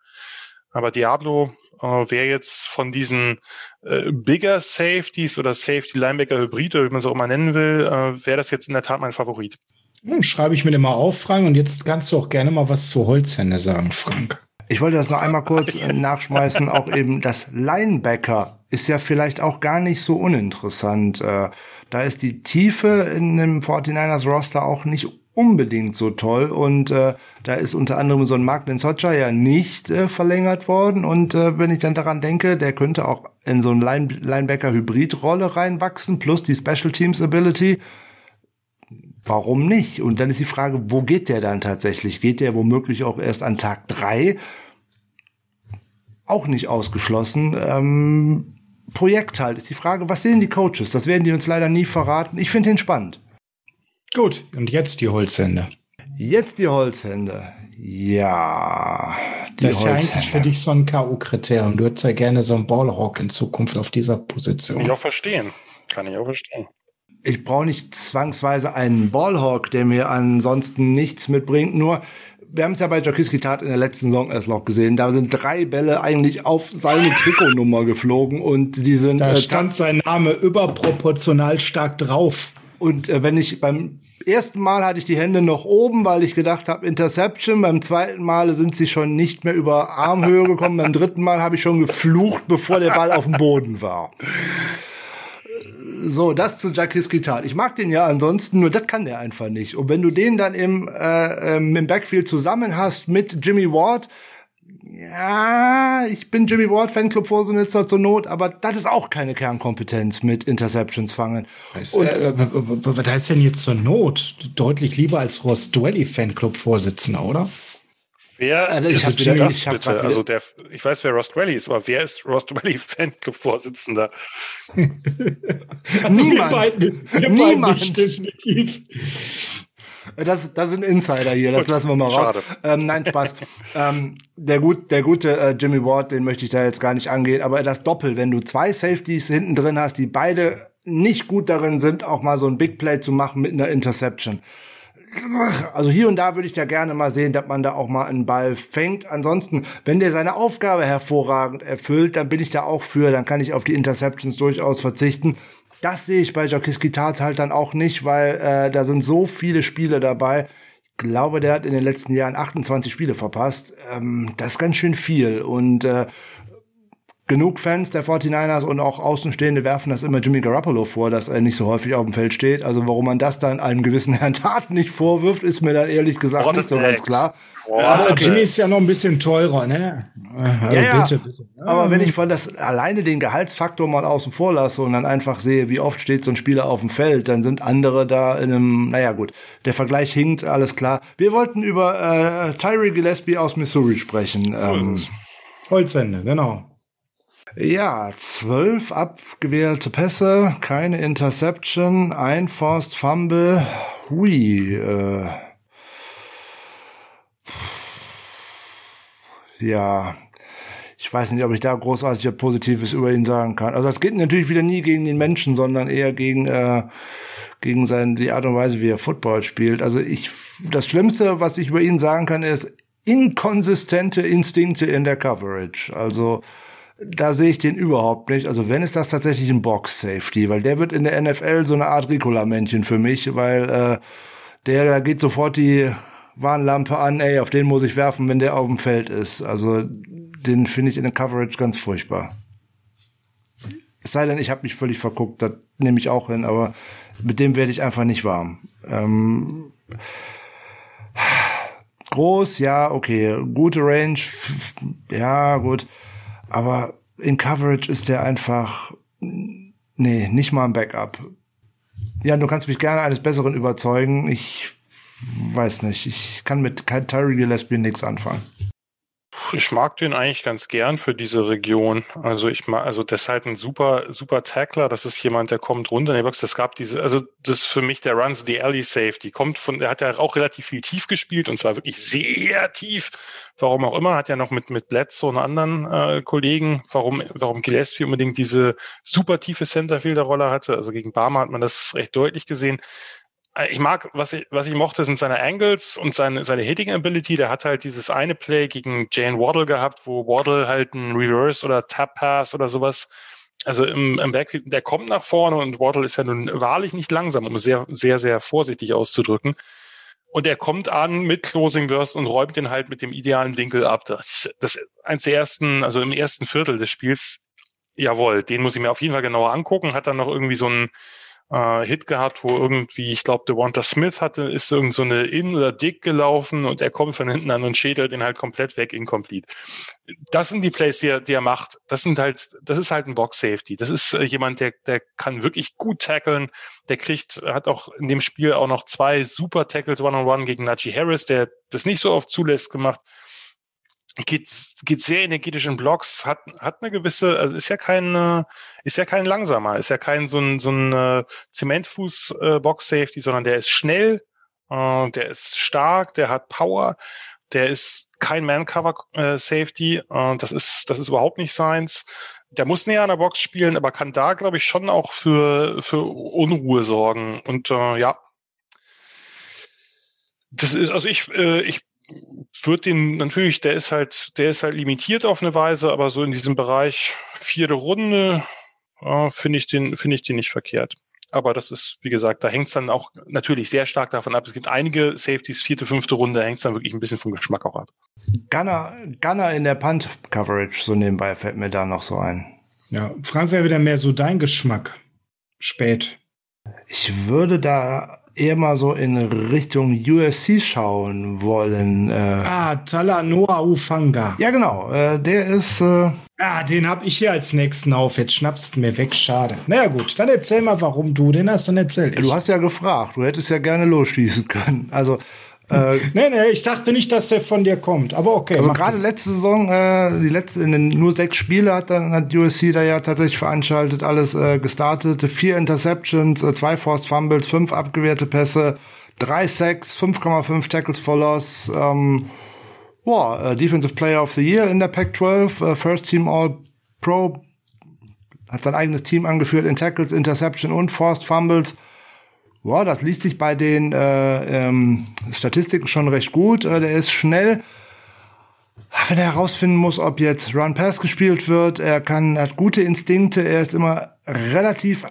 Aber Diablo äh, wäre jetzt von diesen äh, Bigger Safeties oder Safety Linebacker Hybrid oder wie man auch immer nennen will, äh, wäre das jetzt in der Tat mein Favorit. Hm, schreibe ich mir mal auf, Frank, und jetzt kannst du auch gerne mal was zu Holzhände sagen, Frank. Ich wollte das noch einmal kurz äh, <laughs> nachschmeißen, auch eben das Linebacker ist ja vielleicht auch gar nicht so uninteressant. Äh, da ist die Tiefe in dem 49ers Roster auch nicht unbedingt so toll und äh, da ist unter anderem so ein Mark Socha ja nicht äh, verlängert worden und äh, wenn ich dann daran denke, der könnte auch in so ein Line Linebacker-Hybrid-Rolle reinwachsen plus die Special Teams Ability warum nicht? Und dann ist die Frage, wo geht der dann tatsächlich? Geht der womöglich auch erst an Tag drei? Auch nicht ausgeschlossen. Ähm, Projekt halt ist die Frage, was sehen die Coaches? Das werden die uns leider nie verraten. Ich finde ihn spannend. Gut, und jetzt die Holzhände. Jetzt die Holzhände. Ja. Die das ist ja eigentlich für dich so ein K.O.-Kriterium. Du hättest ja gerne so einen Ballhawk in Zukunft auf dieser Position. Kann ich auch verstehen. Kann ich auch verstehen ich brauche nicht zwangsweise einen Ballhawk, der mir ansonsten nichts mitbringt. Nur, wir haben es ja bei Jakiski Tat in der letzten Saison erst noch gesehen. Da sind drei Bälle eigentlich auf seine Trikotnummer geflogen und die sind. Da äh, stand sein Name überproportional stark drauf. Und äh, wenn ich beim ersten Mal hatte ich die Hände noch oben, weil ich gedacht habe, Interception. Beim zweiten Mal sind sie schon nicht mehr über Armhöhe gekommen. beim dritten Mal habe ich schon geflucht, bevor der Ball auf dem Boden war. So, das zu Jacques Gital. Ich mag den ja ansonsten, nur das kann der einfach nicht. Und wenn du den dann im, äh, ähm, im Backfield zusammen hast mit Jimmy Ward, ja, ich bin Jimmy Ward Fanclub-Vorsitzender zur Not, aber das ist auch keine Kernkompetenz mit Interceptions fangen. Was, Und, äh, was heißt denn jetzt zur Not? Deutlich lieber als Ross Dwelly Fanclub-Vorsitzender, oder? Wer also ich ist wieder das ich bitte? Also der, ich weiß, wer Rost Rally ist, aber wer ist Rost Rally Fanclub-Vorsitzender? <laughs> also Niemand. Wir beiden, wir Niemand. Beiden definitiv. Das, das sind Insider hier, das Gut, lassen wir mal raus. Ähm, nein, Spaß. <laughs> ähm, der, gut, der gute äh, Jimmy Ward, den möchte ich da jetzt gar nicht angehen, aber das Doppel, wenn du zwei Safeties hinten drin hast, die beide nicht gut darin sind, auch mal so ein Big Play zu machen mit einer Interception. Also hier und da würde ich da gerne mal sehen, dass man da auch mal einen Ball fängt. Ansonsten, wenn der seine Aufgabe hervorragend erfüllt, dann bin ich da auch für. Dann kann ich auf die Interceptions durchaus verzichten. Das sehe ich bei Jakiski Tat halt dann auch nicht, weil äh, da sind so viele Spiele dabei. Ich glaube, der hat in den letzten Jahren 28 Spiele verpasst. Ähm, das ist ganz schön viel. Und äh, genug Fans der 49ers und auch Außenstehende werfen das immer Jimmy Garoppolo vor, dass er nicht so häufig auf dem Feld steht. Also warum man das dann einem gewissen <laughs> Herrn Tat nicht vorwirft, ist mir dann ehrlich gesagt What nicht so ganz klar. Ja, okay. Jimmy ist ja noch ein bisschen teurer, ne? Also ja, ja. Bitte, bitte. Aber wenn ich von das alleine den Gehaltsfaktor mal außen vor lasse und dann einfach sehe, wie oft steht so ein Spieler auf dem Feld, dann sind andere da in einem, naja gut, der Vergleich hinkt, alles klar. Wir wollten über äh, Tyree Gillespie aus Missouri sprechen. So ähm, Holzwände, genau. Ja, zwölf abgewählte Pässe, keine Interception, ein Forced Fumble. Hui. Äh. Ja, ich weiß nicht, ob ich da großartig Positives über ihn sagen kann. Also das geht natürlich wieder nie gegen den Menschen, sondern eher gegen äh, gegen seine die Art und Weise, wie er Football spielt. Also ich das Schlimmste, was ich über ihn sagen kann, ist inkonsistente Instinkte in der Coverage. Also da sehe ich den überhaupt nicht. Also wenn ist das tatsächlich ein Box-Safety, weil der wird in der NFL so eine Art Ricola-Männchen für mich, weil äh, der, da geht sofort die Warnlampe an, ey, auf den muss ich werfen, wenn der auf dem Feld ist. Also den finde ich in der Coverage ganz furchtbar. Es sei denn, ich habe mich völlig verguckt, das nehme ich auch hin, aber mit dem werde ich einfach nicht warm. Ähm, groß, ja, okay. Gute Range, ja, gut. Aber in Coverage ist der einfach, nee, nicht mal ein Backup. Ja, du kannst mich gerne eines Besseren überzeugen. Ich weiß nicht. Ich kann mit Tyree Gillespie nichts anfangen. Ich mag den eigentlich ganz gern für diese Region. Also ich mag, also das ist halt ein super, super Tackler. Das ist jemand, der kommt runter in die Box. Das gab diese, also das ist für mich der Runs the Alley Safety. Kommt von, der hat ja auch relativ viel tief gespielt und zwar wirklich sehr tief. Warum auch immer, hat ja noch mit, mit Bledsoe und anderen äh, Kollegen, warum, warum Gillespie unbedingt diese super tiefe Centerfielder-Rolle hatte. Also gegen Barmer hat man das recht deutlich gesehen. Äh, ich mag, was ich, was ich mochte, sind seine Angles und seine, seine Hitting Ability. Der hat halt dieses eine Play gegen Jane Waddle gehabt, wo Waddle halt ein Reverse oder Tap Pass oder sowas, also im, im Backfield, der kommt nach vorne und Waddle ist ja nun wahrlich nicht langsam, um sehr, sehr, sehr vorsichtig auszudrücken. Und er kommt an mit Closing Burst und räumt den halt mit dem idealen Winkel ab. Das, das eins der ersten, also im ersten Viertel des Spiels, jawohl, den muss ich mir auf jeden Fall genauer angucken. Hat dann noch irgendwie so ein äh, Hit gehabt, wo irgendwie, ich glaube, der Walter Smith hatte, ist irgend so eine In- oder Dick gelaufen und er kommt von hinten an und schädelt den halt komplett weg, incomplete. Das sind die Plays, die er, die er macht. Das sind halt, das ist halt ein Box-Safety. Das ist äh, jemand, der, der kann wirklich gut tackeln. Der kriegt, hat auch in dem Spiel auch noch zwei super Tackles One-on-One -on -one gegen Najee Harris, der das nicht so oft zulässt gemacht geht, geht sehr energetisch in Blocks, hat, hat eine gewisse, also ist ja kein, äh, ist ja kein langsamer, ist ja kein so ein, so ein äh, Zementfuß äh, sondern der ist schnell, der ist stark, der hat Power, der ist kein Man-Cover Safety, äh, das ist, das ist überhaupt nicht seins. Der muss näher an der Box spielen, aber kann da, glaube ich, schon auch für, für Unruhe sorgen. Und äh, ja, das ist, also ich, äh, ich würde den natürlich, der ist halt, der ist halt limitiert auf eine Weise, aber so in diesem Bereich vierte Runde äh, finde ich den, finde ich den nicht verkehrt. Aber das ist, wie gesagt, da hängt es dann auch natürlich sehr stark davon ab. Es gibt einige Safeties, vierte, fünfte Runde, hängt es dann wirklich ein bisschen vom Geschmack auch ab. Gunner, Gunner in der Punt-Coverage, so nebenbei fällt mir da noch so ein. Ja, Frank wäre wieder mehr so dein Geschmack. Spät. Ich würde da eher mal so in Richtung USC schauen wollen. Äh, ah, Talanoa Ufanga. Ja, genau. Äh, der ist. Äh, ah, den hab ich hier als nächsten auf. Jetzt schnappst du mir weg. Schade. Naja, gut. Dann erzähl mal, warum du den hast. Dann erzähl ich. Du hast ja gefragt. Du hättest ja gerne losschießen können. Also. Äh, nee, nee, ich dachte nicht, dass der von dir kommt, aber okay. Also gerade letzte Saison, äh, die letzte, in den nur sechs Spiele hat dann hat USC da ja tatsächlich veranstaltet, alles äh, gestartet, vier Interceptions, äh, zwei Forced Fumbles, fünf abgewehrte Pässe. 3 Sacks, 5,5 Tackles for Loss. Ähm, boah, uh, Defensive Player of the Year in der Pac-12, uh, First Team All Pro, hat sein eigenes Team angeführt in Tackles, Interception und Forced Fumbles. Boah, das liest sich bei den äh, ähm, Statistiken schon recht gut. Äh, der ist schnell. Wenn er herausfinden muss, ob jetzt Run Pass gespielt wird, er kann, hat gute Instinkte, er ist immer relativ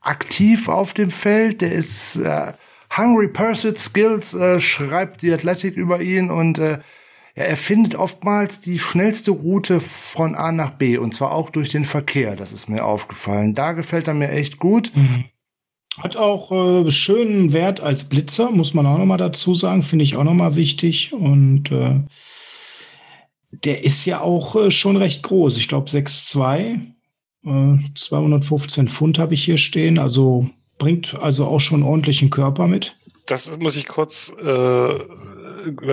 aktiv auf dem Feld, der ist äh, Hungry Pursuit Skills, äh, schreibt die Athletic über ihn und äh, er findet oftmals die schnellste Route von A nach B und zwar auch durch den Verkehr. Das ist mir aufgefallen. Da gefällt er mir echt gut. Mhm. Hat auch äh, schönen Wert als Blitzer, muss man auch noch mal dazu sagen. Finde ich auch noch mal wichtig. Und äh, der ist ja auch äh, schon recht groß. Ich glaube 6'2". 215 Pfund habe ich hier stehen. Also bringt also auch schon ordentlichen Körper mit. Das muss ich kurz äh,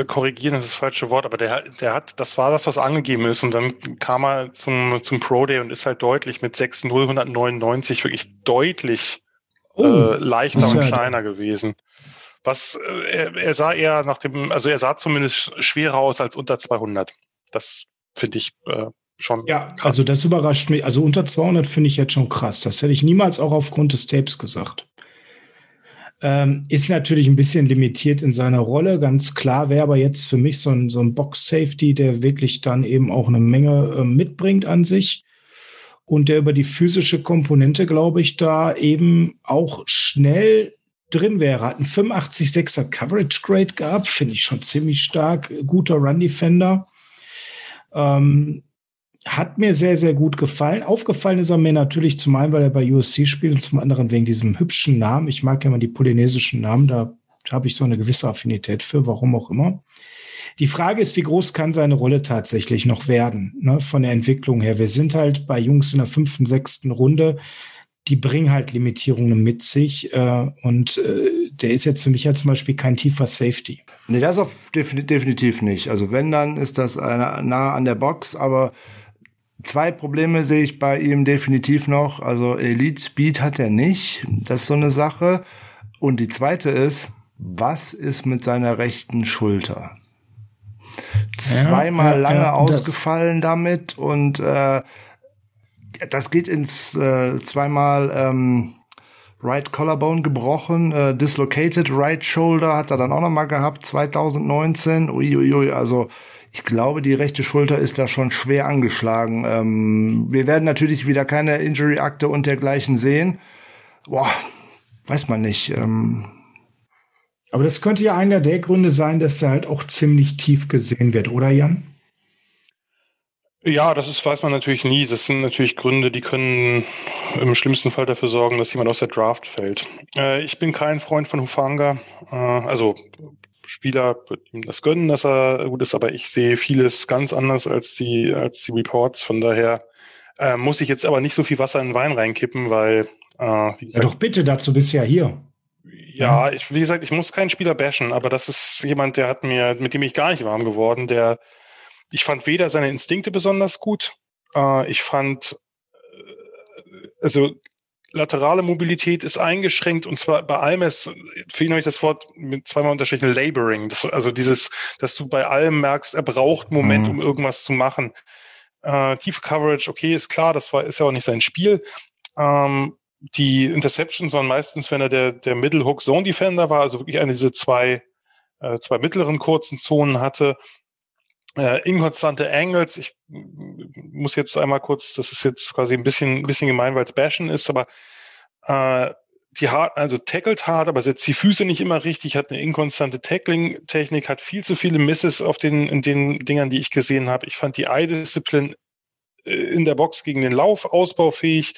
korrigieren, das ist das falsche Wort, aber der, der hat, das war das, was angegeben ist. Und dann kam er zum, zum Pro Day und ist halt deutlich mit 6,0 199 wirklich deutlich oh, äh, leichter und kleiner gewesen. Was, äh, er, sah eher nach dem, also er sah zumindest schwerer aus als unter 200. Das finde ich äh, schon. Ja, krass. also das überrascht mich. Also unter 200 finde ich jetzt schon krass. Das hätte ich niemals auch aufgrund des Tapes gesagt. Ähm, ist natürlich ein bisschen limitiert in seiner Rolle, ganz klar. Wäre aber jetzt für mich so ein, so ein Box-Safety, der wirklich dann eben auch eine Menge äh, mitbringt an sich und der über die physische Komponente, glaube ich, da eben auch schnell drin wäre. Hat einen 85-6er Coverage Grade gehabt, finde ich schon ziemlich stark. Guter Run Defender. Ähm, hat mir sehr, sehr gut gefallen. Aufgefallen ist er mir natürlich zum einen, weil er bei USC spielt und zum anderen wegen diesem hübschen Namen. Ich mag ja mal die polynesischen Namen, da habe ich so eine gewisse Affinität für, warum auch immer. Die Frage ist, wie groß kann seine Rolle tatsächlich noch werden, ne, von der Entwicklung her. Wir sind halt bei Jungs in der fünften, sechsten Runde, die bringen halt Limitierungen mit sich. Äh, und äh, der ist jetzt für mich ja zum Beispiel kein tiefer Safety. Nee, das auf definitiv nicht. Also wenn, dann ist das nah an der Box, aber Zwei Probleme sehe ich bei ihm definitiv noch. Also Elite Speed hat er nicht. Das ist so eine Sache. Und die zweite ist, was ist mit seiner rechten Schulter? Zweimal ja, lange ja, ausgefallen damit und äh, das geht ins äh, zweimal ähm, Right Collarbone gebrochen, äh, dislocated Right Shoulder hat er dann auch noch mal gehabt 2019. Uiuiui, ui, ui, also ich glaube, die rechte Schulter ist da schon schwer angeschlagen. Ähm, wir werden natürlich wieder keine Injury-Akte und dergleichen sehen. Boah, weiß man nicht. Ähm, aber das könnte ja einer der Gründe sein, dass er halt auch ziemlich tief gesehen wird, oder Jan? Ja, das ist, weiß man natürlich nie. Das sind natürlich Gründe, die können im schlimmsten Fall dafür sorgen, dass jemand aus der Draft fällt. Äh, ich bin kein Freund von Hufanga. Äh, also Spieler wird ihm das gönnen, dass er gut ist, aber ich sehe vieles ganz anders als die, als die Reports. Von daher äh, muss ich jetzt aber nicht so viel Wasser in den Wein reinkippen, weil äh, wie gesagt, ja, doch bitte, dazu bist du ja hier. Ja, ich, wie gesagt, ich muss keinen Spieler bashen, aber das ist jemand, der hat mir, mit dem ich gar nicht warm geworden, der ich fand weder seine Instinkte besonders gut, äh, ich fand äh, also laterale Mobilität ist eingeschränkt und zwar bei allem ist, finde ich das Wort mit zweimal unterstrichen, Laboring. Das, also dieses, dass du bei allem merkst, er braucht einen Moment, mhm. um irgendwas zu machen. Äh, tiefe Coverage, okay, ist klar, das war, ist ja auch nicht sein Spiel. Ähm, die Interceptions waren meistens, wenn er der, der Middle Hook Zone Defender war, also wirklich eine dieser zwei, äh, zwei mittleren kurzen Zonen hatte. Äh, inkonstante Angles, ich muss jetzt einmal kurz, das ist jetzt quasi ein bisschen, ein bisschen gemein, weil es Bashen ist, aber äh, die hart, also tackelt hart, aber setzt die Füße nicht immer richtig, hat eine inkonstante Tackling-Technik, hat viel zu viele Misses auf den, in den Dingern, die ich gesehen habe. Ich fand die Eye-Disziplin äh, in der Box gegen den Lauf ausbaufähig.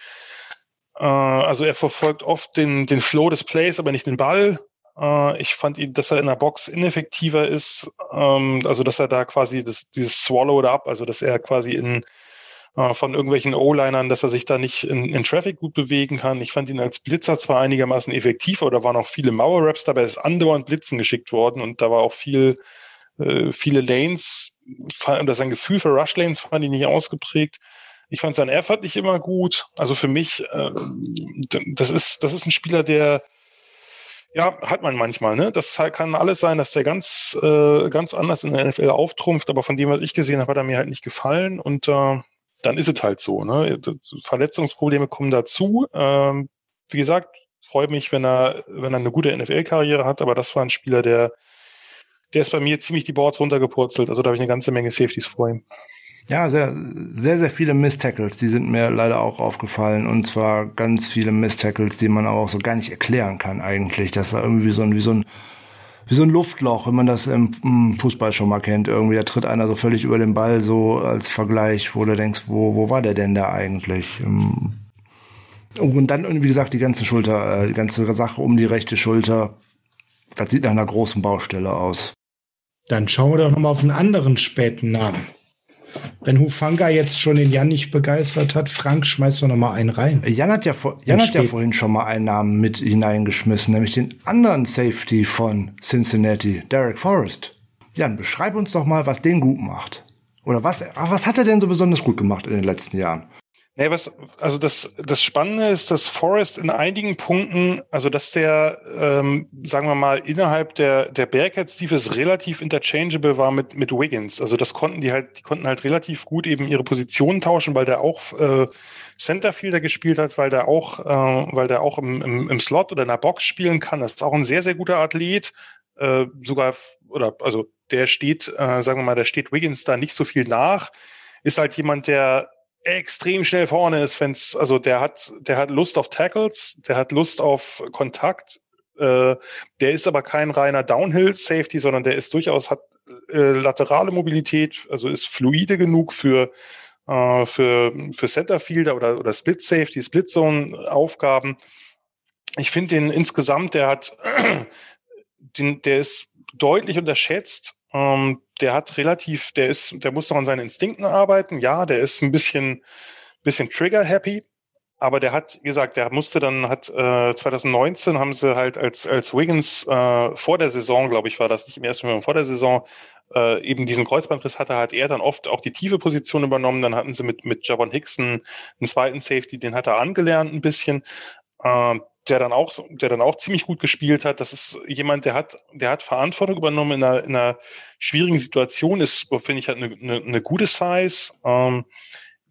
Äh, also er verfolgt oft den, den Flow des Plays, aber nicht den Ball. Äh, ich fand ihn, dass er in der Box ineffektiver ist, ähm, also dass er da quasi das, dieses Swallowed Up, also dass er quasi in äh, von irgendwelchen O-Linern, dass er sich da nicht in, in Traffic gut bewegen kann. Ich fand ihn als Blitzer zwar einigermaßen effektiv, aber da waren auch viele Mauer-Raps dabei, ist andauernd Blitzen geschickt worden und da war auch viel, äh, viele Lanes, oder sein Gefühl für Rush-Lanes fand ich nicht ausgeprägt. Ich fand sein Effort nicht immer gut. Also für mich, äh, das ist, das ist ein Spieler, der Ja, hat man manchmal, ne? Das kann alles sein, dass der ganz, äh, ganz anders in der NFL auftrumpft, aber von dem, was ich gesehen habe, hat er mir halt nicht gefallen und äh, dann ist es halt so, ne? Verletzungsprobleme kommen dazu. Ähm, wie gesagt, freue mich, wenn er, wenn er eine gute NFL-Karriere hat, aber das war ein Spieler, der, der ist bei mir ziemlich die Boards runtergepurzelt. Also da habe ich eine ganze Menge Safeties vor ihm. Ja, sehr, sehr, sehr viele Miss-Tackles, die sind mir leider auch aufgefallen. Und zwar ganz viele Miss-Tackles, die man auch so gar nicht erklären kann eigentlich. Das ist irgendwie wie so ein, wie so ein, wie so ein Luftloch, wenn man das im, Fußball schon mal kennt. Irgendwie, da tritt einer so völlig über den Ball, so als Vergleich, wo du denkst, wo, wo war der denn da eigentlich? Ähm, und dann, wie gesagt, die ganze Schulter, äh, die ganze Sache um die rechte Schulter, das sieht nach einer großen Baustelle aus. Dann schauen wir doch nochmal auf einen anderen späten Namen. Wenn Hufanga jetzt schon den Jan nicht begeistert hat, Frank, schmeißt doch noch mal einen rein. Jan hat ja, Jan hat ja vorhin schon mal einen Namen mit hineingeschmissen, nämlich den anderen Safety von Cincinnati, Derek Forrest. Jan, beschreib uns doch mal, was den gut macht. Oder was, was hat er denn so besonders gut gemacht in den letzten Jahren? Nee, was, also das, das Spannende ist, dass Forrest in einigen Punkten, also dass der, ähm, sagen wir mal, innerhalb der, der Bearcats Defense relativ interchangeable war mit, mit Wiggins. Also das konnten die halt, die konnten halt relativ gut eben ihre Positionen tauschen, weil der auch äh, Centerfielder gespielt hat, weil der auch, äh, weil der auch im, im, im Slot oder in der Box spielen kann. Das ist auch ein sehr, sehr guter Athlet. Äh, sogar, oder also der steht, äh, sagen wir mal, der steht Wiggins da nicht so viel nach. Ist halt jemand, der extrem schnell vorne ist, wenn's, also der hat, der hat Lust auf Tackles, der hat Lust auf Kontakt, äh, der ist aber kein reiner Downhill-Safety, sondern der ist durchaus, hat äh, laterale Mobilität, also ist fluide genug für, äh, für, für Centerfielder oder, oder Split Safety, Split Zone Aufgaben. Ich finde den insgesamt, der hat, <clears throat> den, der ist deutlich unterschätzt ähm, der hat relativ, der ist, der muss noch an seinen Instinkten arbeiten. Ja, der ist ein bisschen, bisschen trigger-happy. Aber der hat, wie gesagt, der musste dann, hat äh, 2019 haben sie halt als, als Wiggins äh, vor der Saison, glaube ich, war das nicht im ersten Moment vor der Saison, äh, eben diesen Kreuzbandriss hatte, hat er dann oft auch die tiefe Position übernommen. Dann hatten sie mit, mit Javon Hickson einen zweiten Safety, den hat er angelernt ein bisschen. Äh, der dann auch, der dann auch ziemlich gut gespielt hat. Das ist jemand, der hat, der hat Verantwortung übernommen in einer, in einer schwierigen Situation. Ist, finde ich, hat eine, eine, eine gute Size. Ähm,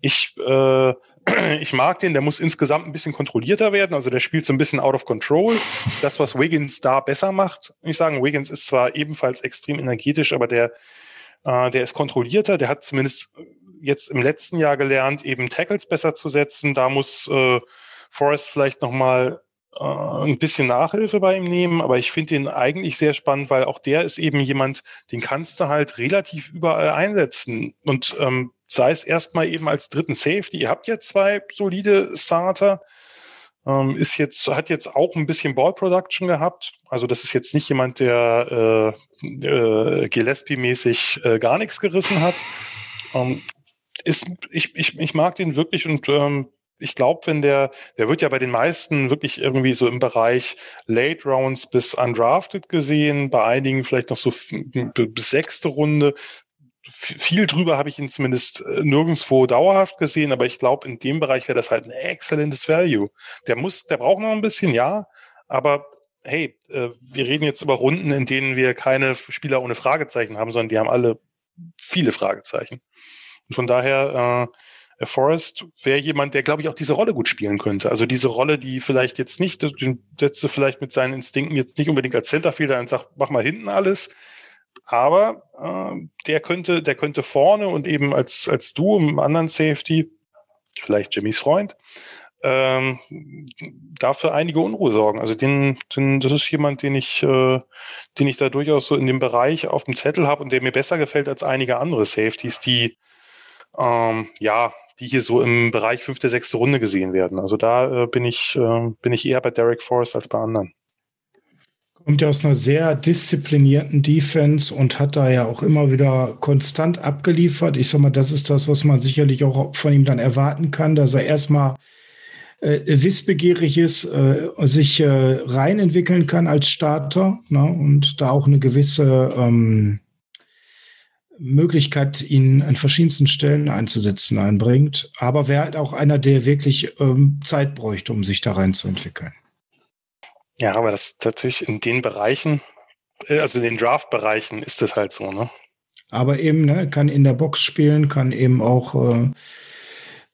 ich, äh, <clears throat> ich mag den, der muss insgesamt ein bisschen kontrollierter werden. Also der spielt so ein bisschen out of control. Das, was Wiggins da besser macht. Ich sagen, Wiggins ist zwar ebenfalls extrem energetisch, aber der, äh, der ist kontrollierter. Der hat zumindest jetzt im letzten Jahr gelernt, eben Tackles besser zu setzen. Da muss äh, Forrest vielleicht nochmal äh, ein bisschen Nachhilfe bei ihm nehmen, aber ich finde ihn eigentlich sehr spannend, weil auch der ist eben jemand, den kannst du halt relativ überall einsetzen. Und ähm, sei es erstmal eben als dritten Safety. Ihr habt jetzt zwei solide Starter. Ähm, ist jetzt, hat jetzt auch ein bisschen Ball Production gehabt. Also das ist jetzt nicht jemand, der äh, äh, Gillespie-mäßig äh, gar nichts gerissen hat. Ähm, ist, ich, ich, ich mag den wirklich und ähm, ich glaube, wenn der, der wird ja bei den meisten wirklich irgendwie so im Bereich Late Rounds bis Undrafted gesehen, bei einigen vielleicht noch so bis sechste Runde. Viel drüber habe ich ihn zumindest äh, nirgendwo dauerhaft gesehen, aber ich glaube, in dem Bereich wäre das halt ein exzellentes Value. Der muss, der braucht noch ein bisschen, ja, aber hey, äh, wir reden jetzt über Runden, in denen wir keine Spieler ohne Fragezeichen haben, sondern die haben alle viele Fragezeichen. Und von daher, äh, Forrest wäre jemand, der, glaube ich, auch diese Rolle gut spielen könnte. Also diese Rolle, die vielleicht jetzt nicht, den setzt du vielleicht mit seinen Instinkten jetzt nicht unbedingt als Centerfielder und sagt, mach mal hinten alles. Aber äh, der könnte, der könnte vorne und eben als, als du im anderen Safety, vielleicht Jimmys Freund, ähm, dafür einige Unruhe sorgen. Also den, den, das ist jemand, den ich, äh, den ich da durchaus so in dem Bereich auf dem Zettel habe und der mir besser gefällt als einige andere Safeties, die ähm, ja die hier so im Bereich fünfte, sechste Runde gesehen werden. Also da äh, bin ich, äh, bin ich eher bei Derek Forrest als bei anderen. Kommt ja aus einer sehr disziplinierten Defense und hat da ja auch immer wieder konstant abgeliefert. Ich sag mal, das ist das, was man sicherlich auch von ihm dann erwarten kann, dass er erstmal äh, wissbegierig ist, äh, sich äh, rein kann als Starter ne, und da auch eine gewisse ähm, Möglichkeit, ihn an verschiedensten Stellen einzusetzen, einbringt. Aber wäre halt auch einer, der wirklich ähm, Zeit bräuchte, um sich da reinzuentwickeln. Ja, aber das natürlich in den Bereichen, äh, also in den Draft-Bereichen ist das halt so, ne? Aber eben, ne, kann in der Box spielen, kann eben auch äh,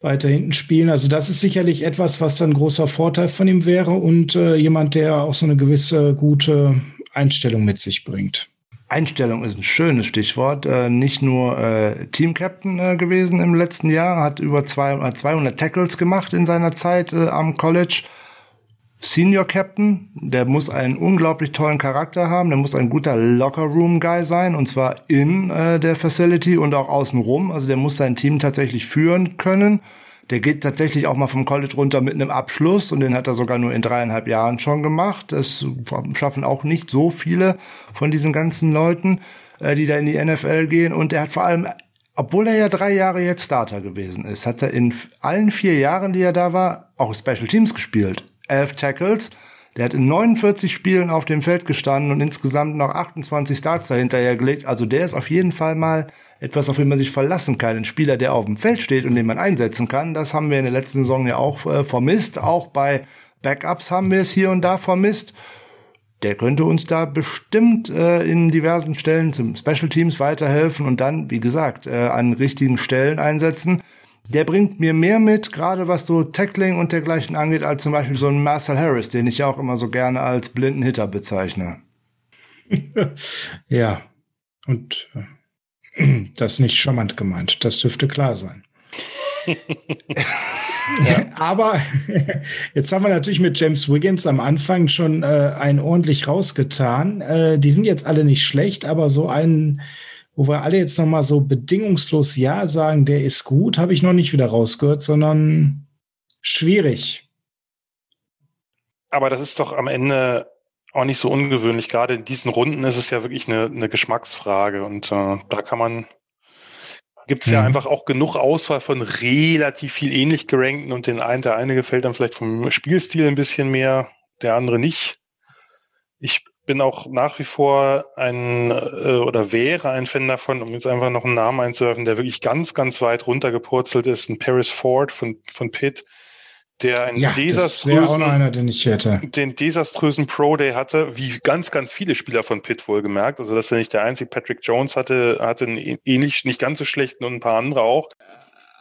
weiter hinten spielen. Also das ist sicherlich etwas, was dann großer Vorteil von ihm wäre und äh, jemand, der auch so eine gewisse gute Einstellung mit sich bringt. Einstellung ist ein schönes Stichwort. Äh, nicht nur äh, Team-Captain äh, gewesen im letzten Jahr, hat über zwei, 200 Tackles gemacht in seiner Zeit am College. Senior Captain, der muss einen unglaublich tollen Charakter haben, der muss ein guter Locker-Room-Guy sein, und zwar in der Facility und auch außenrum. Also der muss sein Team tatsächlich führen können. Der geht tatsächlich auch mal vom College runter mit einem Abschluss und den hat er sogar nur in dreieinhalb Jahren schon gemacht. Das schaffen auch nicht so viele von diesen ganzen Leuten, äh, die da in die NFL gehen. Und er hat vor allem, obwohl er ja drei Jahre jetzt Starter gewesen ist, hat er in allen vier Jahren, die er da war, auch Special Teams gespielt. Elf Tackles. Der hat in 49 Spielen auf dem Feld gestanden und insgesamt noch 28 Starts dahinterher gelegt. Also der ist auf jeden Fall mal etwas, auf den man sich verlassen kann. Ein Spieler, der auf dem Feld steht und den man einsetzen kann. Das haben wir in der letzten Saison ja auch äh, vermisst. Auch bei Backups haben wir es hier und da vermisst. Der könnte uns da bestimmt äh, in diversen Stellen zum Special Teams weiterhelfen und dann, wie gesagt, äh, an richtigen Stellen einsetzen. Der bringt mir mehr mit, gerade was so Tackling und dergleichen angeht, als zum Beispiel so ein Marcel Harris, den ich ja auch immer so gerne als blinden Hitter bezeichne. <laughs> ja, und äh, <clears throat> das ist nicht charmant gemeint. Das dürfte klar sein. <laughs> ja. <laughs> Aber jetzt haben wir natürlich mit James Wiggins am Anfang schon äh, einen ordentlich rausgetan. Äh, die sind jetzt alle nicht schlecht, aber so einen, wo wir alle jetzt noch mal so bedingungslos Ja sagen, der ist gut, habe ich noch nicht wieder rausgehört, sondern schwierig. Aber das ist doch am Ende auch nicht so ungewöhnlich. Gerade in diesen Runden ist es ja wirklich eine, eine Geschmacksfrage und äh, da kann man gibt es ja mhm. einfach auch genug Auswahl von relativ viel ähnlich gerankten und den einen, der eine gefällt dann vielleicht vom Spielstil ein bisschen mehr, der andere nicht. Ich bin auch nach wie vor ein äh, oder wäre ein Fan davon, um jetzt einfach noch einen Namen einzuwerfen, der wirklich ganz, ganz weit runtergepurzelt ist, ein Paris Ford von, von Pitt, der einen ja, desaströsen, einer, den, den desaströsen Pro Day hatte, wie ganz, ganz viele Spieler von Pitt wohlgemerkt. Also, dass er nicht der einzige Patrick Jones hatte, hatte einen ähnlich, nicht ganz so schlechten und ein paar andere auch.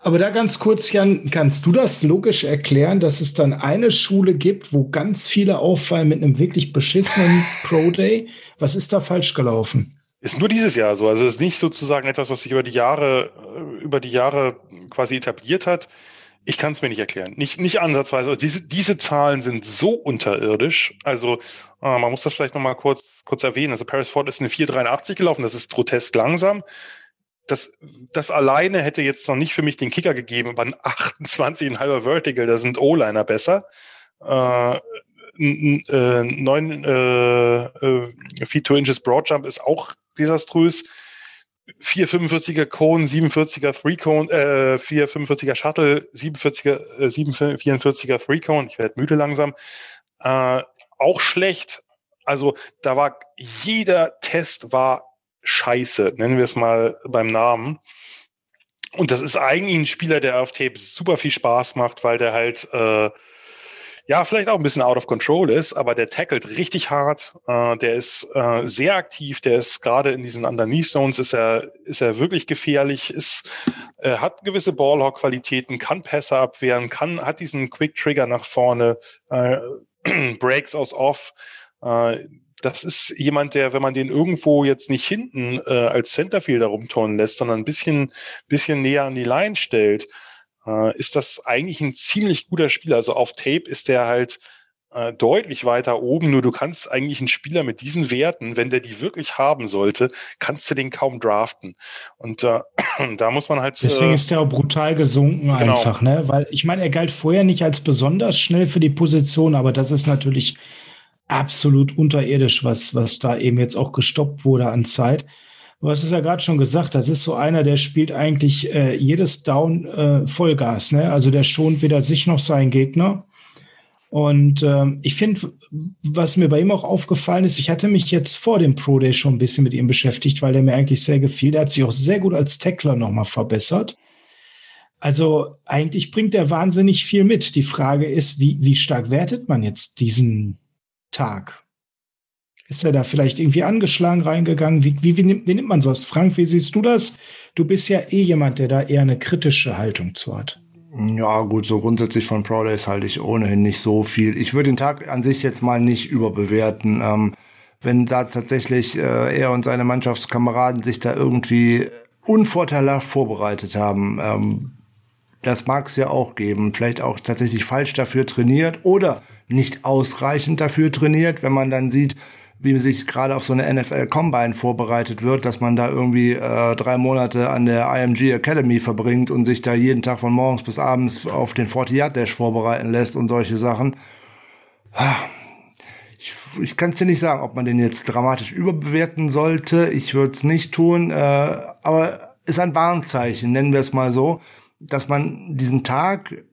Aber da ganz kurz, Jan, kannst du das logisch erklären, dass es dann eine Schule gibt, wo ganz viele auffallen mit einem wirklich beschissenen Pro Day? Was ist da falsch gelaufen? Ist nur dieses Jahr so. Also es ist nicht sozusagen etwas, was sich über die Jahre, äh, über die Jahre quasi etabliert hat. Ich kann es mir nicht erklären. Nicht, nicht ansatzweise. Also diese, diese Zahlen sind so unterirdisch. Also äh, man muss das vielleicht nochmal kurz, kurz erwähnen. Also Paris Ford ist eine 483 gelaufen. Das ist grotesk langsam. Das, das alleine hätte jetzt noch nicht für mich den Kicker gegeben, aber ein <laughs> 28,5er Vertical, da sind O-Liner besser. Äh, äh, 9 äh, äh, Feet 2 Inches Broad Jump ist auch desaströs. 445er Cone, 47er Three Cone, äh, 445er Shuttle, 47er, äh, 744er Three Cone. Ich werde müde langsam. Äh, auch schlecht. Also da war jeder Test war scheiße, nennen wir es mal beim Namen. Und das ist eigentlich ein Spieler, der auf Tape super viel Spaß macht, weil der halt äh, ja, vielleicht auch ein bisschen out of control ist, aber der tackelt richtig hart. Äh, der ist äh, sehr aktiv. Der ist gerade in diesen Underneath Zones ist er, ist er wirklich gefährlich, ist, äh, hat gewisse Ballhawk-Qualitäten, kann Pässe abwehren, kann, hat diesen Quick Trigger nach vorne, äh, <clears throat> Breaks aus Off. Äh, das ist jemand, der, wenn man den irgendwo jetzt nicht hinten äh, als Centerfielder rumturnen lässt, sondern ein bisschen, bisschen näher an die Line stellt, äh, ist das eigentlich ein ziemlich guter Spieler. Also auf Tape ist der halt äh, deutlich weiter oben. Nur du kannst eigentlich einen Spieler mit diesen Werten, wenn der die wirklich haben sollte, kannst du den kaum draften. Und äh, <clears throat> da muss man halt. Deswegen äh, ist der auch brutal gesunken genau. einfach, ne? Weil ich meine, er galt vorher nicht als besonders schnell für die Position, aber das ist natürlich absolut unterirdisch, was, was da eben jetzt auch gestoppt wurde an Zeit. Du hast es ja gerade schon gesagt, das ist so einer, der spielt eigentlich äh, jedes Down äh, Vollgas. Ne? Also der schont weder sich noch seinen Gegner. Und ähm, ich finde, was mir bei ihm auch aufgefallen ist, ich hatte mich jetzt vor dem Pro Day schon ein bisschen mit ihm beschäftigt, weil der mir eigentlich sehr gefiel. Der hat sich auch sehr gut als Tackler nochmal verbessert. Also eigentlich bringt er wahnsinnig viel mit. Die Frage ist, wie, wie stark wertet man jetzt diesen Tag? Ist er da vielleicht irgendwie angeschlagen reingegangen? Wie, wie, wie, nimmt, wie nimmt man sowas? Frank, wie siehst du das? Du bist ja eh jemand, der da eher eine kritische Haltung zu hat. Ja, gut, so grundsätzlich von Pro Days halte ich ohnehin nicht so viel. Ich würde den Tag an sich jetzt mal nicht überbewerten. Ähm, wenn da tatsächlich äh, er und seine Mannschaftskameraden sich da irgendwie unvorteilhaft vorbereitet haben, ähm, das mag es ja auch geben. Vielleicht auch tatsächlich falsch dafür trainiert oder nicht ausreichend dafür trainiert, wenn man dann sieht, wie sich gerade auf so eine NFL Combine vorbereitet wird, dass man da irgendwie äh, drei Monate an der IMG Academy verbringt und sich da jeden Tag von morgens bis abends auf den 40 Yard Dash vorbereiten lässt und solche Sachen. Ich, ich kann es dir nicht sagen, ob man den jetzt dramatisch überbewerten sollte. Ich würde es nicht tun, äh, aber ist ein Warnzeichen, nennen wir es mal so, dass man diesen Tag